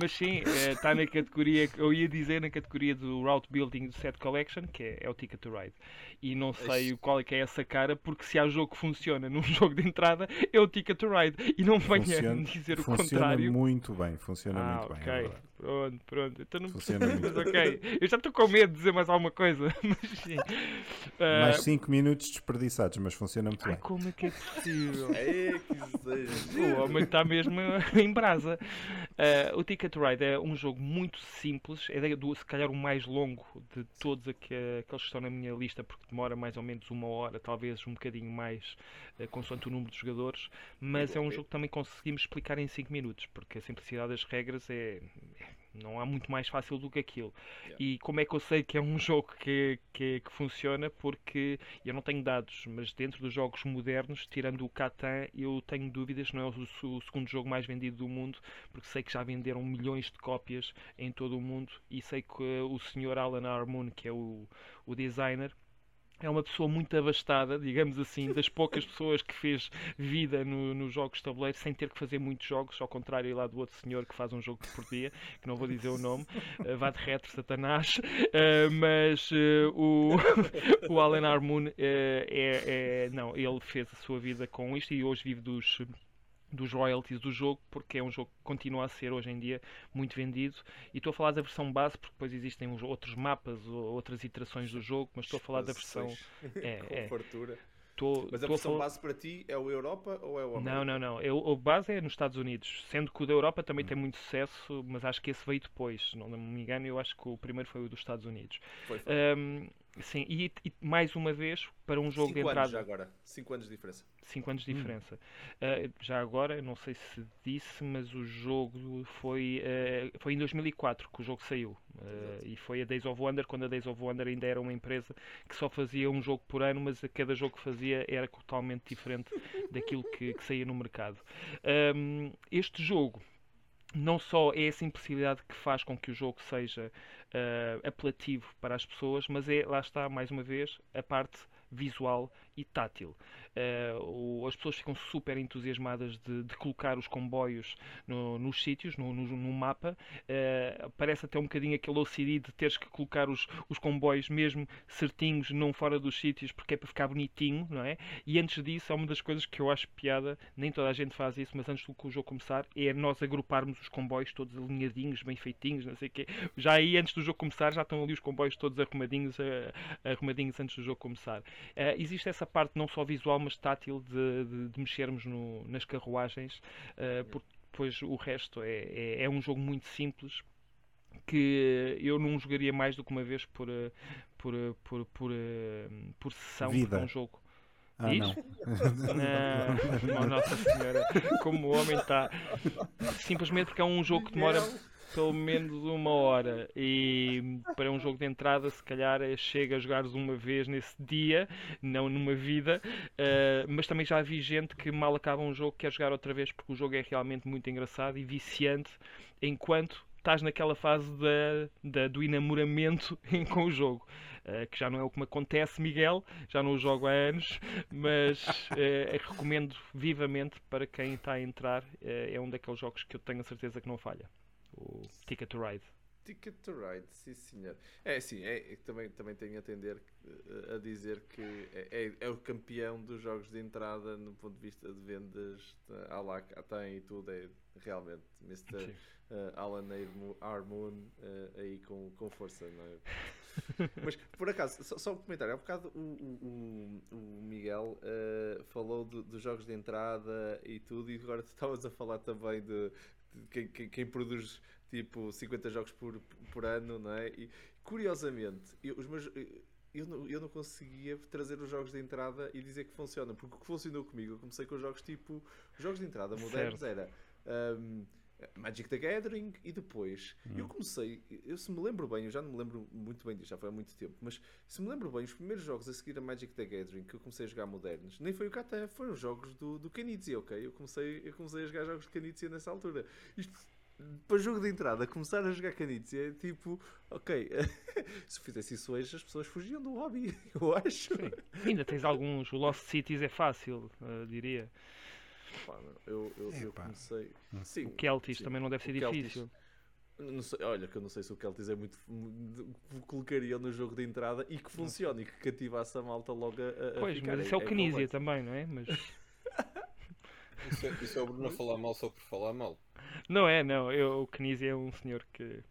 Mas sim, está eh, na categoria, eu ia dizer na categoria do Route Building do Set Collection, que é, é o Ticket to Ride. E não sei qual é que é essa cara, porque se há jogo que funciona num [LAUGHS] jogo de entrada, é o Ticket to Ride. E não venha funciona, dizer o
funciona
contrário.
Funciona muito bem, funciona ah, muito
okay.
bem. É
pronto, pronto. Então não funciona [LAUGHS] muito ok. Eu já estou com medo de dizer mais alguma coisa. [LAUGHS] Mas sim.
Uh... Mais 5 minutos desperdiçados, mas funciona muito
Ai,
bem.
Como é que é possível? [LAUGHS]
é que
o homem está mesmo em brasa. Uh, o Ticket to Ride é um jogo muito simples, é do, se calhar o mais longo de todos aqueles que estão na minha lista, porque demora mais ou menos uma hora, talvez um bocadinho mais, uh, consoante o número de jogadores, mas é um jogo que também conseguimos explicar em 5 minutos, porque a simplicidade das regras é, é não há muito mais fácil do que aquilo. Yeah. E como é que eu sei que é um [LAUGHS] jogo que, que, que, funciona? Porque eu não tenho dados, mas dentro dos jogos modernos, tirando o Catan, eu tenho dúvidas, não é o, o, segundo jogo mais vendido do mundo, porque sei que já venderam milhões de cópias em todo o mundo e sei que o senhor Alan Harmon, que é o, o designer, é uma pessoa muito abastada, digamos assim, das poucas [LAUGHS] pessoas que fez vida nos no jogos de tabuleiro sem ter que fazer muitos jogos, ao contrário lá do outro senhor que faz um jogo por dia, que não vou dizer o nome, uh, vá de retro, Satanás, uh, mas uh, o, [LAUGHS] o Alan Harmon é, é, não, ele fez a sua vida com isto e hoje vive dos dos royalties do jogo, porque é um jogo que continua a ser hoje em dia muito vendido. E estou a falar da versão base, porque depois existem outros mapas ou outras iterações do jogo, mas estou a falar da versão.
É, [LAUGHS] é. Tô, mas a versão base para ti é o Europa ou é o
América? Não, não, não. Eu, o base é nos Estados Unidos, sendo que o da Europa também hum. tem muito sucesso, mas acho que esse veio depois. Não me engano, eu acho que o primeiro foi o dos Estados Unidos.
Foi,
foi. Um, Sim, e, e mais uma vez, para um jogo de
Cinco
entrada.
anos já agora. 5 anos de diferença.
5 anos de diferença. Uh, já agora, não sei se disse, mas o jogo foi, uh, foi em 2004 que o jogo saiu. Uh, e foi a Days of Wonder, quando a Days of Wonder ainda era uma empresa que só fazia um jogo por ano, mas a cada jogo que fazia era totalmente diferente [LAUGHS] daquilo que, que saía no mercado. Um, este jogo não só é a simplicidade que faz com que o jogo seja apelativo para as pessoas, mas é, lá está, mais uma vez, a parte visual e tátil. Uh, as pessoas ficam super entusiasmadas de, de colocar os comboios no, nos sítios, no, no, no mapa. Uh, parece até um bocadinho aquele OCD de teres que colocar os, os comboios mesmo certinhos, não fora dos sítios, porque é para ficar bonitinho, não é? E antes disso, é uma das coisas que eu acho piada, nem toda a gente faz isso, mas antes do que o jogo começar, é nós agruparmos os comboios todos alinhadinhos, bem feitinhos, não sei o quê. Já aí, antes do jogo começar, já estão ali os comboios todos arrumadinhos, uh, arrumadinhos antes do jogo começar. existe essa parte não só visual, mas tátil de, de, de mexermos no, nas carruagens, uh, porque depois o resto é, é, é, um jogo muito simples que eu não jogaria mais do que uma vez por, eh, por, eh, por, por, por sessão,
Vida.
é um jogo.
Ah,
Diz?
não. [LAUGHS]
Não, [LAUGHS] Nossa Senhora, como o homem está. Simplesmente porque é um jogo que demora pelo menos uma hora. E para um jogo de entrada, se calhar chega a jogares uma vez nesse dia, não numa vida. Uh, mas também já vi gente que mal acaba um jogo quer jogar outra vez porque o jogo é realmente muito engraçado e viciante. Enquanto estás naquela fase da, da, do enamoramento [LAUGHS] com o jogo. Uh, que já não é o que me acontece, Miguel, já não o jogo há anos, mas uh, recomendo vivamente para quem está a entrar. Uh, é um daqueles jogos que eu tenho a certeza que não falha o Ticket to Ride.
Ticket to Ride, sim senhor. É sim, é, também, também tenho a atender a dizer que é, é, é, o campeão dos jogos de entrada no ponto de vista de vendas. Há lá, tem e tudo, é realmente Mr. Uh, Alan Armoon uh, aí com, com força, não é? [LAUGHS] Mas por acaso, só, só um comentário. Há um bocado o, o, o Miguel uh, falou dos jogos de entrada e tudo, e agora tu estavas a falar também de, quem, quem, quem, produz tipo 50 jogos por, por ano, não é? E curiosamente, eu, os meus, eu, não, eu não conseguia trazer os jogos de entrada e dizer que funcionam, porque o que funcionou comigo, eu comecei com jogos tipo. Jogos de entrada modernos certo. era. Um, Magic the Gathering e depois hum. eu comecei, eu se me lembro bem, eu já não me lembro muito bem disso, já foi há muito tempo, mas se me lembro bem, os primeiros jogos a seguir a Magic the Gathering que eu comecei a jogar modernos, nem foi o Catan, foram os jogos do, do Canizia, ok? Eu comecei, eu comecei a jogar jogos de Canizia nessa altura. Isto, para jogo de entrada, começar a jogar Canizia é tipo, ok, [LAUGHS] se fizesse isso hoje as pessoas fugiam do hobby, [LAUGHS] eu acho.
Sim. Ainda tens alguns, o Lost Cities é fácil, uh, diria.
Pá, eu, eu, eu comecei. Sim,
o Celtis
sim.
também não deve ser difícil.
Sei, olha, que eu não sei se o Celtis é muito. colocaria no jogo de entrada e que funcione e que cativasse a malta logo a. a
pois,
ficar.
mas isso é, é o Canisia é também, não é? Mas...
isso, é, isso é o Bruno a falar mal só por falar mal.
Não é, não. Eu, o Canisia é um senhor que.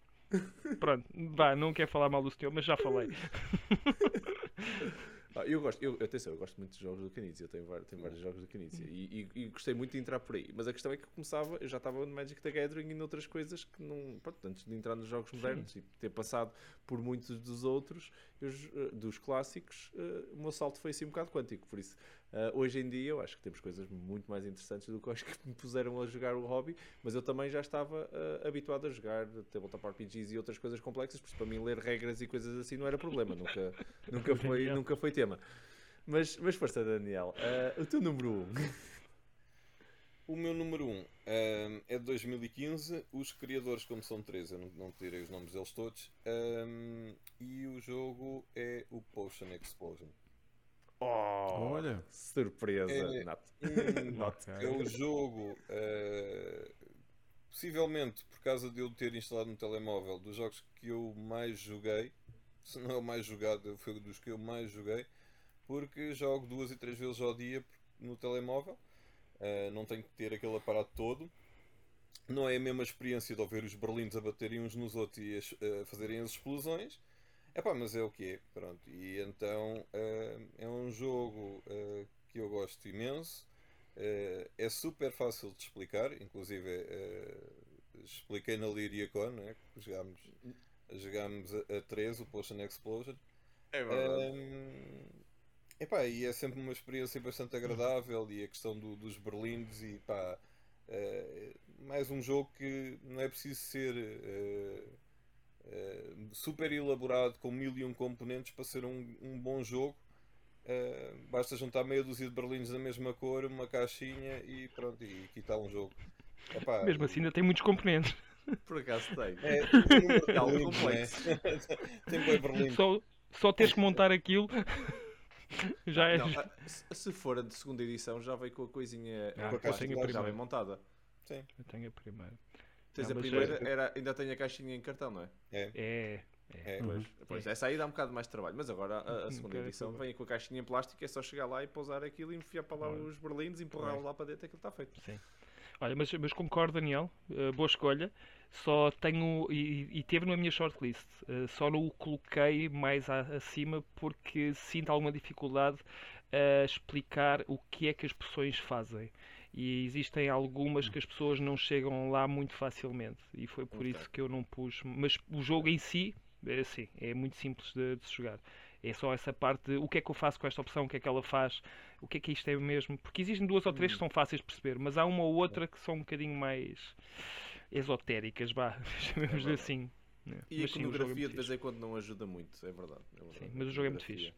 Pronto, vá, não quer falar mal do senhor, mas já falei. [LAUGHS]
Ah, eu gosto, eu, atenção, eu gosto muito de jogos do Canizia, eu tenho, vários, tenho vários jogos do Canizia e, e, e, gostei muito de entrar por aí. Mas a questão é que eu começava, eu já estava no Magic the Gathering e noutras coisas que não. Pronto, antes de entrar nos jogos modernos Sim. e ter passado por muitos dos outros, eu, eh, dos clássicos, uh, o meu salto foi assim um bocado quântico. Por isso, Uh, hoje em dia eu acho que temos coisas muito mais interessantes do que acho que me puseram a jogar o hobby, mas eu também já estava uh, habituado a jogar tabletop RPGs e outras coisas complexas, por isso para mim ler regras e coisas assim não era problema, nunca, [LAUGHS] nunca, foi, nunca foi tema. Mas, mas força, Daniel, uh, o teu número 1. Um. [LAUGHS]
O meu número 1 um, é de 2015. Os criadores, como são três, eu não, não tirei os nomes deles todos. Um, e o jogo é o Potion Explosion.
Oh, Olha, surpresa,
é,
Nato.
Um, [LAUGHS] é um jogo, uh, possivelmente por causa de eu ter instalado no telemóvel, dos jogos que eu mais joguei, se não é o mais jogado, foi dos que eu mais joguei, porque jogo duas e três vezes ao dia no telemóvel, uh, não tenho que ter aquele aparato todo. Não é a mesma experiência de ouvir os berlindos a baterem uns nos outros e a, a fazerem as explosões é pá, mas é o que é, pronto. E então uh, é um jogo uh, que eu gosto imenso. Uh, é super fácil de explicar, inclusive expliquei na Liriacon, né? jogámos, jogámos a, a 3, o Potion Explosion.
É verdade.
Hum, epá, e é sempre uma experiência bastante agradável e a questão do- dos berlindes e pá, mais um jogo que não é preciso ser eh, super elaborado com mil e um componentes para ser um, um bom jogo. Eh, basta juntar meia dúzia de berlindes da mesma cor, uma caixinha e pronto, e aqui está um jogo. Epá,
Mesmo assim, ainda tem muitos componentes.
Por acaso tem.
é,
É algo
não é? [LAUGHS] tem bem berlindes.
Só, só teres que montar aquilo [LAUGHS] já é.
Não, se- for a de segunda edição, já veio com a coisinha
Ah,
com a
eu
caixa
tenho a
já bem montada.
Sim.
Eu tenho a primeira.
Tens
Não,
a primeira,
é-
era, ainda tem a caixinha em cartão, não é?
É,
É.
é.
Pois, pois, essa aí dá um bocado mais de trabalho, mas agora a, a segunda
quero
edição vem com a caixinha em plástico, é só chegar lá e pousar aquilo e enfiar para lá os berlindes, empurrá-los lá para dentro, aquilo está feito.
Sim. Olha, mas, mas concordo, Daniel. eh, boa escolha. Só tenho. E, e teve na minha shortlist. eh, só não o coloquei mais a- acima porque sinto alguma dificuldade a explicar o que é que as pessoas fazem. E existem algumas que as pessoas não chegam lá muito facilmente. E foi por
Ok.
isso que eu não pus. Mas o jogo em si, é assim, é muito simples de, de se jogar. É só essa parte de o que é que eu faço com esta opção, o que é que ela faz, o que é que isto é mesmo. Porque existem duas ou três que são fáceis de perceber, mas há uma ou outra que são um bocadinho mais esotéricas, vá, [LAUGHS] chamemos
verdade.
assim. né.
E
Mas
a
sim, é
iconografia
muito
de vez
fixe.
em quando não ajuda muito, é verdade. é verdade.
Sim, mas o jogo é muito
iconografia.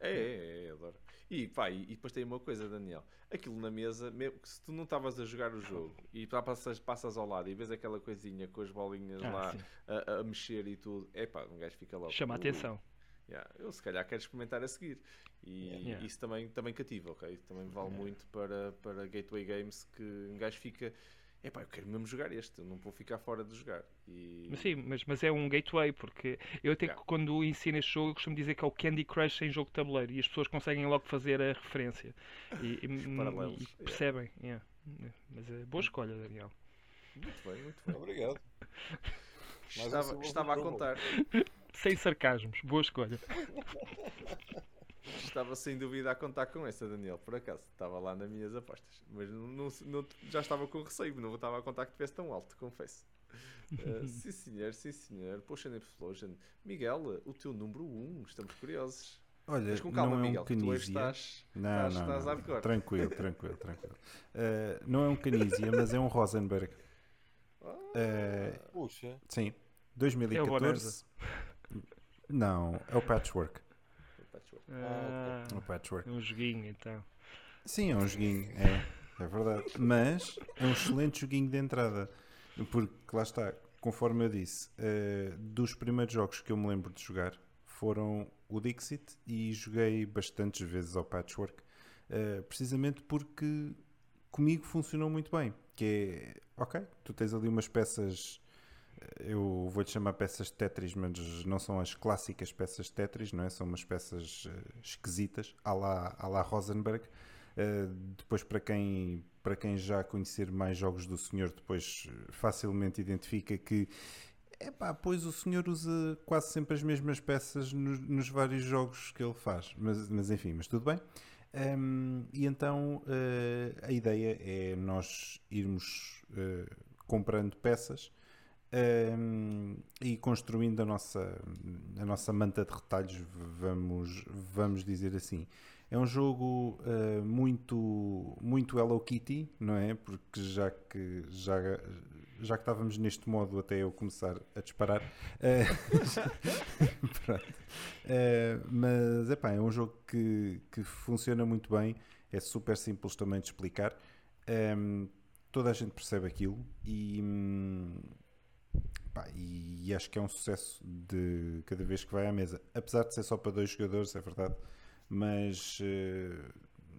É, é, é, adoro. E pá, e, e depois tem uma coisa, Daniel. Aquilo na mesa, mesmo que se tu não estavas a jogar o jogo e pá, passas, passas ao lado e vês aquela coisinha com as bolinhas
Ah,
lá a, a mexer e tudo, é pá, um gajo fica logo.
Chama a
"Ui".
atenção.
Yeah, eu se calhar quero experimentar a seguir. E
Yeah.
isso também, também cativa, ok? Também vale muito para, para Gateway Games que um gajo fica. Epá, eu quero mesmo jogar este, eu não vou ficar fora de jogar. E...
Mas sim, mas, mas é um gateway, porque eu até
Yeah.
que quando ensino este jogo eu costumo dizer que é o Candy Crush em jogo de tabuleiro e as pessoas conseguem logo fazer a referência e, e- e percebem. yeah. Mas é boa escolha, Daniel.
Muito bem, muito bem.
Obrigado.
Estava, estava a contar,
Sem sarcasmos, boa escolha. [LAUGHS]
estava sem dúvida a contar com essa, Daniel, por acaso. Estava lá nas minhas apostas. Mas não, não- não- já estava com receio, não estava a contar que tivesse tão alto, confesso. Uh, [LAUGHS] sim senhor, sim senhor. Potion Explosion. Miguel, o teu número 1, estamos curiosos.
Olha,
Mas com calma,
não é
Miguel,
um
que tu hoje
Canisia.
estás,
Não,
estás,
não,
estás
não.
hardcore.
Tranquilo, tranquilo, tranquilo. Uh, não é um Canisia, mas é um Rosenberg. Uh,
Puxa,
sim,
É o
2014. Não, é o Patchwork.
Ah,
É o Patchwork.
um joguinho então.
Sim, é um joguinho, é, é verdade. Mas é um excelente joguinho de entrada. Porque lá está, conforme eu disse, eh, dos primeiros jogos que eu me lembro de jogar foram o Dixit e joguei bastantes vezes ao Patchwork, eh, precisamente porque comigo funcionou muito bem. Que é, ok, tu tens ali umas peças. Eh, Eu vou-lhe chamar peças de Tetris, mas não são as clássicas peças de Tetris, não é? São umas peças eh, esquisitas, à la, à la Rosenberg. Uh, depois, para quem, para quem já conhecer mais jogos do senhor, depois uh, facilmente identifica que epá, pois o senhor usa quase sempre as mesmas peças nos, nos vários jogos que ele faz. Mas, mas enfim, mas tudo bem. Um, e então uh, a ideia é nós irmos uh, comprando peças um, e construindo a nossa, a nossa manta de retalhos, vamos, vamos dizer assim. É um jogo uh, muito, muito Hello Kitty, não é? Porque já que, já, já que estávamos neste modo até eu começar a disparar. [LAUGHS] Uh. Uh, mas epá, é um jogo que, que funciona muito bem, é super simples também de explicar. Um, toda a gente percebe aquilo e, hum, pá, e acho que é um sucesso de cada vez que vai à mesa. Apesar de ser só para dois jogadores, é verdade mas, uh,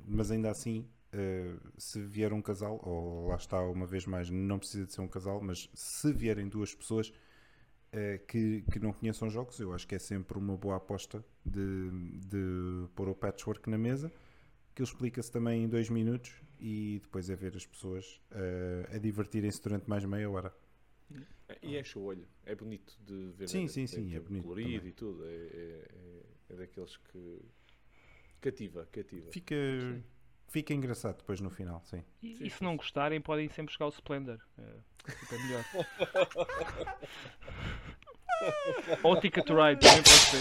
mas ainda assim, uh, se vier um casal, ou lá está uma vez mais, não precisa de ser um casal, mas se vierem duas pessoas uh, que, que não conheçam jogos, eu acho que é sempre uma boa aposta de, de pôr o patchwork na mesa, que explica-se também em dois minutos e depois é ver as pessoas a divertirem-se durante mais meia hora.
E enche o olho, é bonito de ver.
Sim,
né?
sim, sim, é
aquele
bonito
Colorido
também.
e tudo, é, é, é- é daqueles que. Cativa, cativa.
Fica, fica engraçado depois no final, sim.
E,
Sim,
e se
sim,
não
sim.
gostarem, podem sempre jogar o Splendor. É, fica melhor. [LAUGHS] Ou Ticket to Ride, também pode ser.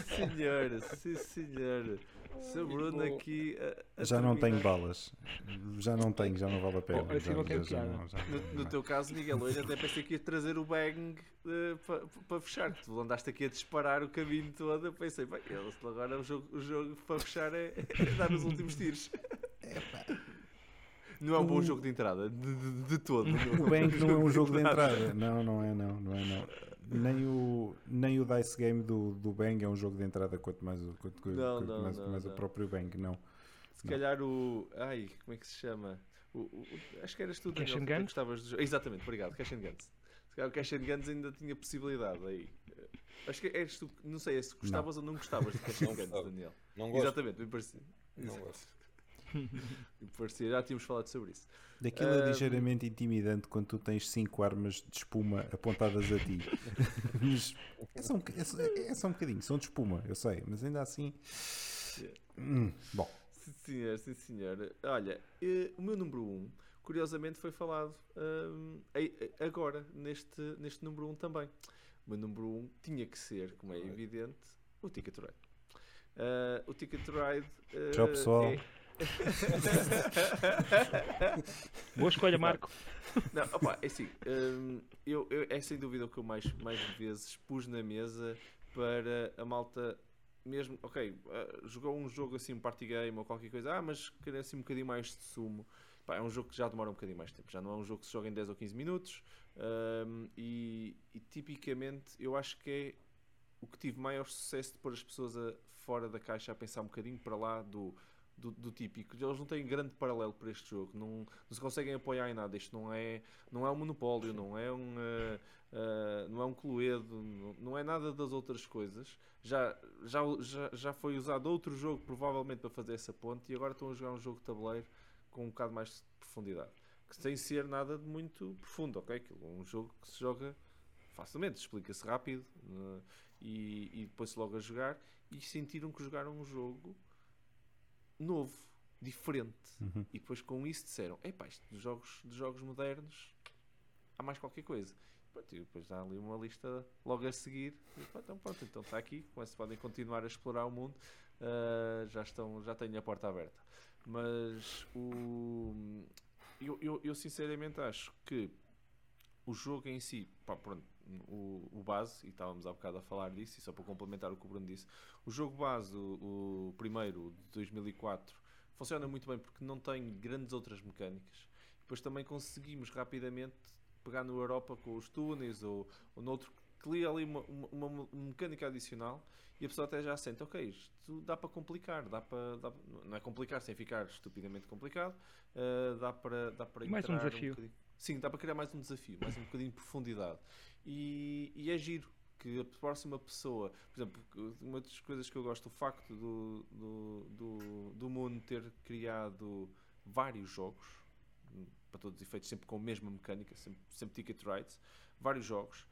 Sim, senhor. Sim, senhor. Seu Bruno aqui. a- a
Já não tenho
terminar.
balas. Já não tenho, já não vale a pena.
Oh,
Já- já- já
piada.
não- já
No, no teu caso, Miguel, hoje até pensei que ia trazer o bang para fechar. Tu andaste aqui a disparar o caminho todo. Eu pensei, bem, agora o jogo, o jogo para fechar é, é dar os últimos tiros. Não é um bom
O-
jogo de entrada, de, de- de todo. [LAUGHS]
O Bank não é um jogo de entrada. Não, não é, não, não é, não. Nem o, nem o Dice Game do, do Bang é um jogo de entrada, quanto mais o, quanto,
Não,
quanto
não,
mais,
não,
mais
não.
o próprio Bang, não.
Se calhar o. Ai, como é que se chama? O, o- o- acho que eras tu,
Cash
Daniel,
and
que
Guns?
gostavas do jogo. Exatamente, obrigado, Cash and Guns. Se calhar o Cash and Guns ainda tinha possibilidade aí. Acho que eres tu, não sei é se gostavas ou não gostavas de Cash and Guns. Daniel.
Não gosto.
Exatamente, me parecia.
Não gosto.
Parecia, já tínhamos falado sobre isso.
Daquilo é ligeiramente intimidante quando tu tens cinco armas de espuma apontadas a ti. [LAUGHS] mas é só, um, é, é só um bocadinho, são de espuma, eu sei, mas ainda assim. Hum, bom,
Sim, senhor, sim, senhor. Olha, eh, o meu número 1, um, curiosamente, foi falado hum, ei- agora, neste, neste número 1 um também. O meu número 1 um tinha que ser, como é evidente, o Ticket Ride. Ah, o Ticket Ride. eh,
Tchau, pessoal.
é-
Boa escolha, Marco.
Não, opa, é assim, hum, eu, eu- é sem dúvida o que eu mais, mais vezes pus na mesa para a malta mesmo, ok, ah, jogou um jogo assim, um party game ou qualquer coisa, ah, mas queria assim um bocadinho mais de sumo. Pá, é um jogo que já demora um bocadinho mais tempo, já não é um jogo que se joga em 10 ou 15 minutos hum, e, e tipicamente eu acho que é o que tive maior sucesso de pôr as pessoas a- fora da caixa a pensar um bocadinho para lá do, do, do típico. Eles não têm grande paralelo para este jogo, não, não se conseguem apoiar em nada. Isto não é, não é um monopólio, não é um, ah, ah, não é um Cluedo, não, não é nada das outras coisas. Já, já, já, já foi usado outro jogo, provavelmente, para fazer essa ponte, e agora estão a jogar um jogo de tabuleiro com um bocado mais de profundidade. Que sem ser nada de muito profundo, ok? Aquilo é um jogo que se joga facilmente, explica-se rápido né? e, e depois logo a jogar e sentiram que jogaram um jogo novo, diferente.
Uhum.
E depois com isso disseram: Epá, isto dos jogos, dos jogos modernos há mais qualquer coisa. Pronto, e depois dá ali uma lista logo a seguir. E, pá, então pronto, então está aqui. Com esse podem continuar a explorar o mundo. Ah, já, estão, já têm a porta aberta. Mas o, eu, eu, eu sinceramente acho que o jogo em si, pá, pronto, o, o base, e estávamos há bocado a falar disso, e só para complementar o que o Bruno disse, o jogo base, o, o primeiro de 2004, funciona muito bem porque não tem grandes outras mecânicas. Depois também conseguimos rapidamente pegar no Europa com os túneis ou, ou noutro que cria ali uma, uma, uma mecânica adicional e a pessoa até já sente, ok, isto dá para complicar, dá para, dá- não é complicar sem ficar estupidamente complicado, ah, dá para, dá para
Mais um desafio.
bocadinho- Sim, dá para criar mais um desafio, mais um bocadinho de profundidade. E, e é giro que a próxima pessoa, por exemplo, uma das coisas que eu gosto, o facto do, do, do, do mundo ter criado vários jogos, para todos os efeitos, sempre com a mesma mecânica, sempre, sempre ticket rights, vários jogos,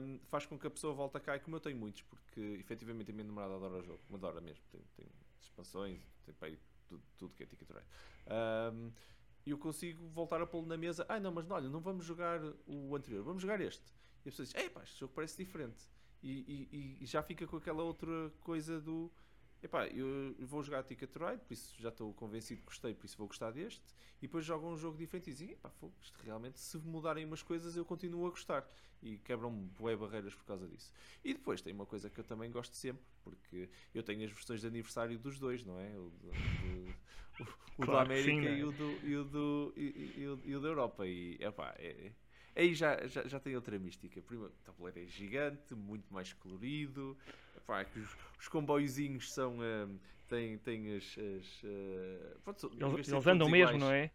hum, faz com que a pessoa volte a cá, e como eu tenho muitos, porque efetivamente a minha namorada adora o jogo, adora mesmo, tem, tem expansões, tem para tudo, tudo que é ticket right. Hum, e eu consigo voltar a pô-lo na mesa. Ah, não, mas não, olha, não vamos jogar o anterior, vamos jogar este. E a pessoa diz: Epá, este jogo parece diferente. E, e- e já fica com aquela outra coisa do. Epá, eu vou jogar Ticket Ride, por isso já estou convencido que gostei, por isso vou gostar deste. E depois jogam um jogo diferente e dizem: Epá, fogo, isto realmente, se mudarem umas coisas, eu continuo a gostar. E quebram bué barreiras por causa disso. E depois tem uma coisa que eu também gosto sempre, porque eu tenho as versões de aniversário dos dois, não é? O, do- o- o
Claro
da
sim,
América
não é?
e, o do, e, o do, e, e- e o, e o da Europa. E epá, é, aí já, já, já tem outra mística. Primeiro, o tabuleiro é gigante, muito mais colorido. Epá, que os, os comboiozinhos são. hum, têm, têm as. as uh, pronto, vez de
Eles, eles andam mesmo, não é?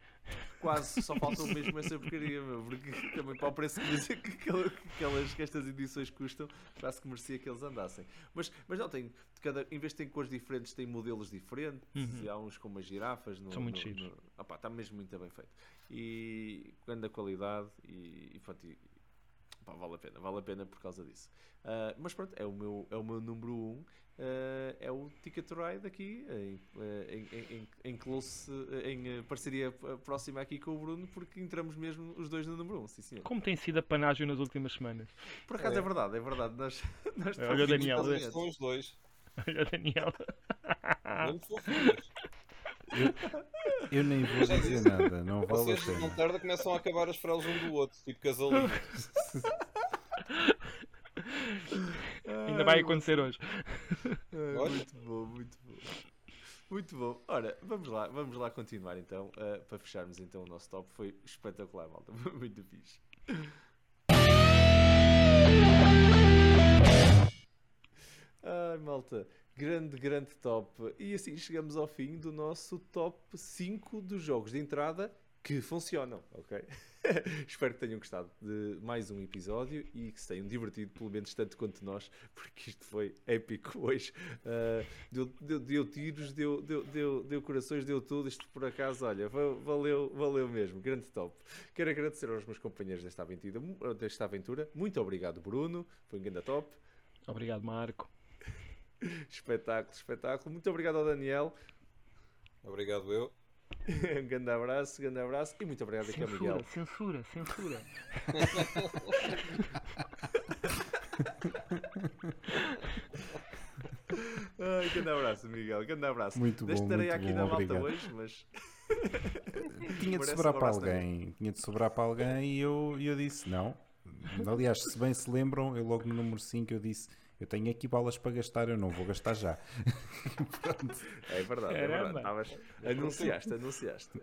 Quase, só faltam mesmo essa porcaria, meu, porque também para o preço que, [LAUGHS] que, que aquelas, que estas edições custam, quase que merecia que eles andassem. Mas, mas não, tem, cada, em vez de ter cores diferentes, tem modelos diferentes,
Uhum.
há uns com umas girafas. No,
São muito
no, no- opá, está mesmo muito bem feito. E grande qualidade, e, e, pronto, e- pá, vale a pena, vale a pena por causa disso. Ah, mas pronto, é o meu, é o meu número 1. Um, uh, é o Ticket to Ride aqui, em, em, em, em close, em parceria próxima aqui com o Bruno, porque entramos mesmo os dois no número 1, um, sim senhor.
Como tem sido a panágio nas últimas semanas?
Por acaso é, é verdade, é verdade. Nós, [LAUGHS] nós
Olha o Daniel.
São os dois.
Olha o Daniel.
Eu, eu, nem vou dizer nada, não vale
Vocês,
a pena.
não tarde começam a acabar as frases um do outro, tipo casalinho.
Ainda vai acontecer hoje.
Ai, muito bom, muito bom. Muito bom. Ora, vamos lá, vamos lá continuar então, uh, para fecharmos então o nosso top. Foi espetacular, malta. [LAUGHS] Muito fixe. Ai, malta. Grande, grande top. E assim chegamos ao fim do nosso top 5 dos jogos de entrada que funcionam, ok? [LAUGHS] Espero que tenham gostado de mais um episódio e que se tenham divertido, pelo menos tanto quanto nós, porque isto foi épico hoje. Uh, deu, deu, deu, tiros, deu, deu, deu, deu corações, deu tudo. Isto por acaso, olha, valeu, valeu mesmo. Grande top. Quero agradecer aos meus companheiros desta aventura. Desta aventura. Muito obrigado, Bruno. Foi um grande top.
Obrigado, Marco. [LAUGHS]
espetáculo, espetáculo. Muito obrigado ao Daniel.
Obrigado eu.
um [LAUGHS] grande abraço, grande abraço e muito obrigado
censura,
aqui ao Miguel.
Censura, censura.
Ai, grande abraço, Miguel. Grande abraço.
Muito bom. Estarei
aqui
bom,
na malta
obrigado.
hoje, mas. [LAUGHS]
Tinha de sobrar para alguém. Tinha de sobrar para alguém e eu, eu disse não. Aliás, se bem se lembram, eu logo no número 5 eu disse eu tenho aqui balas para gastar, eu não vou gastar já. [LAUGHS]
é verdade, é verdade. Estavas, anunciaste, anunciaste.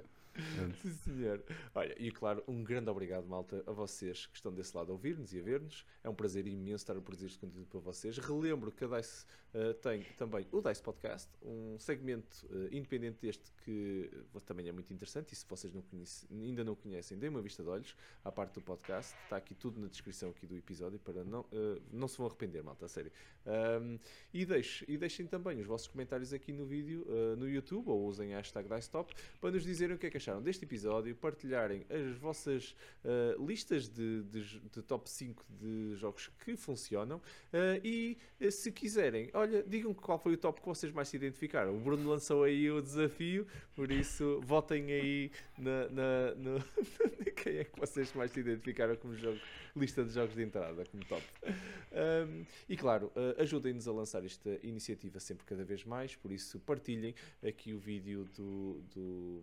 Sim, senhor. Olha, e claro, um grande obrigado, malta, a vocês que estão desse lado a ouvir-nos e a ver-nos. É um prazer imenso estar a produzir este conteúdo para vocês. Relembro que a DICE uh, tem também o DICE Podcast, um segmento uh, independente deste que uh, também é muito interessante. E se vocês não conhece, ainda não conhecem, deem uma vista de olhos à parte do podcast. Está aqui tudo na descrição aqui do episódio para não, não se vão arrepender, malta, a sério. Um, e, deixe, e deixem também os vossos comentários aqui no vídeo, no YouTube, ou usem a hashtag DICETOP para nos dizerem o que é que deste episódio, partilharem as vossas uh, listas de, de, de, top 5 de jogos que funcionam uh, e uh, se quiserem, olha, digam qual foi o top que vocês mais se identificaram. O Bruno lançou aí o desafio, por isso votem aí na, na no, [LAUGHS] quem é que vocês mais se identificaram como jogo, lista de jogos de entrada como top. Um, e claro, ajudem-nos a lançar esta iniciativa sempre cada vez mais, por isso partilhem aqui o vídeo do, do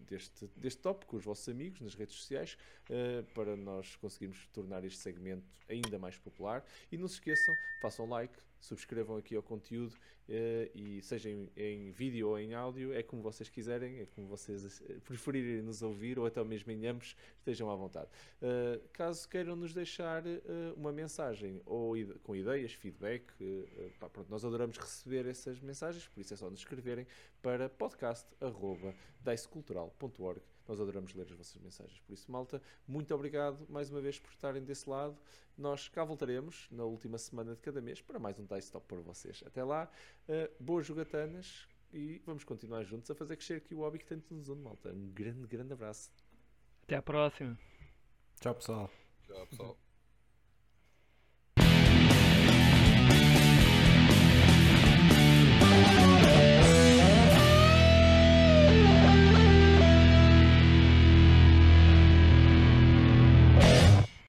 deste, deste top com os vossos amigos nas redes sociais uh, para nós conseguirmos tornar este segmento ainda mais popular. E não se esqueçam, façam like, subscrevam aqui ao conteúdo uh, e seja em, em, vídeo ou em áudio, é como vocês quiserem, é como vocês eh, preferirem nos ouvir ou até mesmo em ambos, estejam à vontade. Uh, caso queiram nos deixar uma mensagem ou com ideias, feedback, pá, pronto, nós adoramos receber essas mensagens, por isso é só nos escreverem para podcast.dicecultural.org nós adoramos ler as vossas mensagens. Por isso, malta, muito obrigado mais uma vez por estarem desse lado. Nós cá voltaremos na última semana de cada mês para mais um Dice Top para vocês. Até lá, uh, boas jogatanas e vamos continuar juntos a fazer crescer aqui o hobby que tanto nos une, malta. Um grande, grande abraço.
Até à próxima.
Tchau, pessoal.
Tchau, pessoal.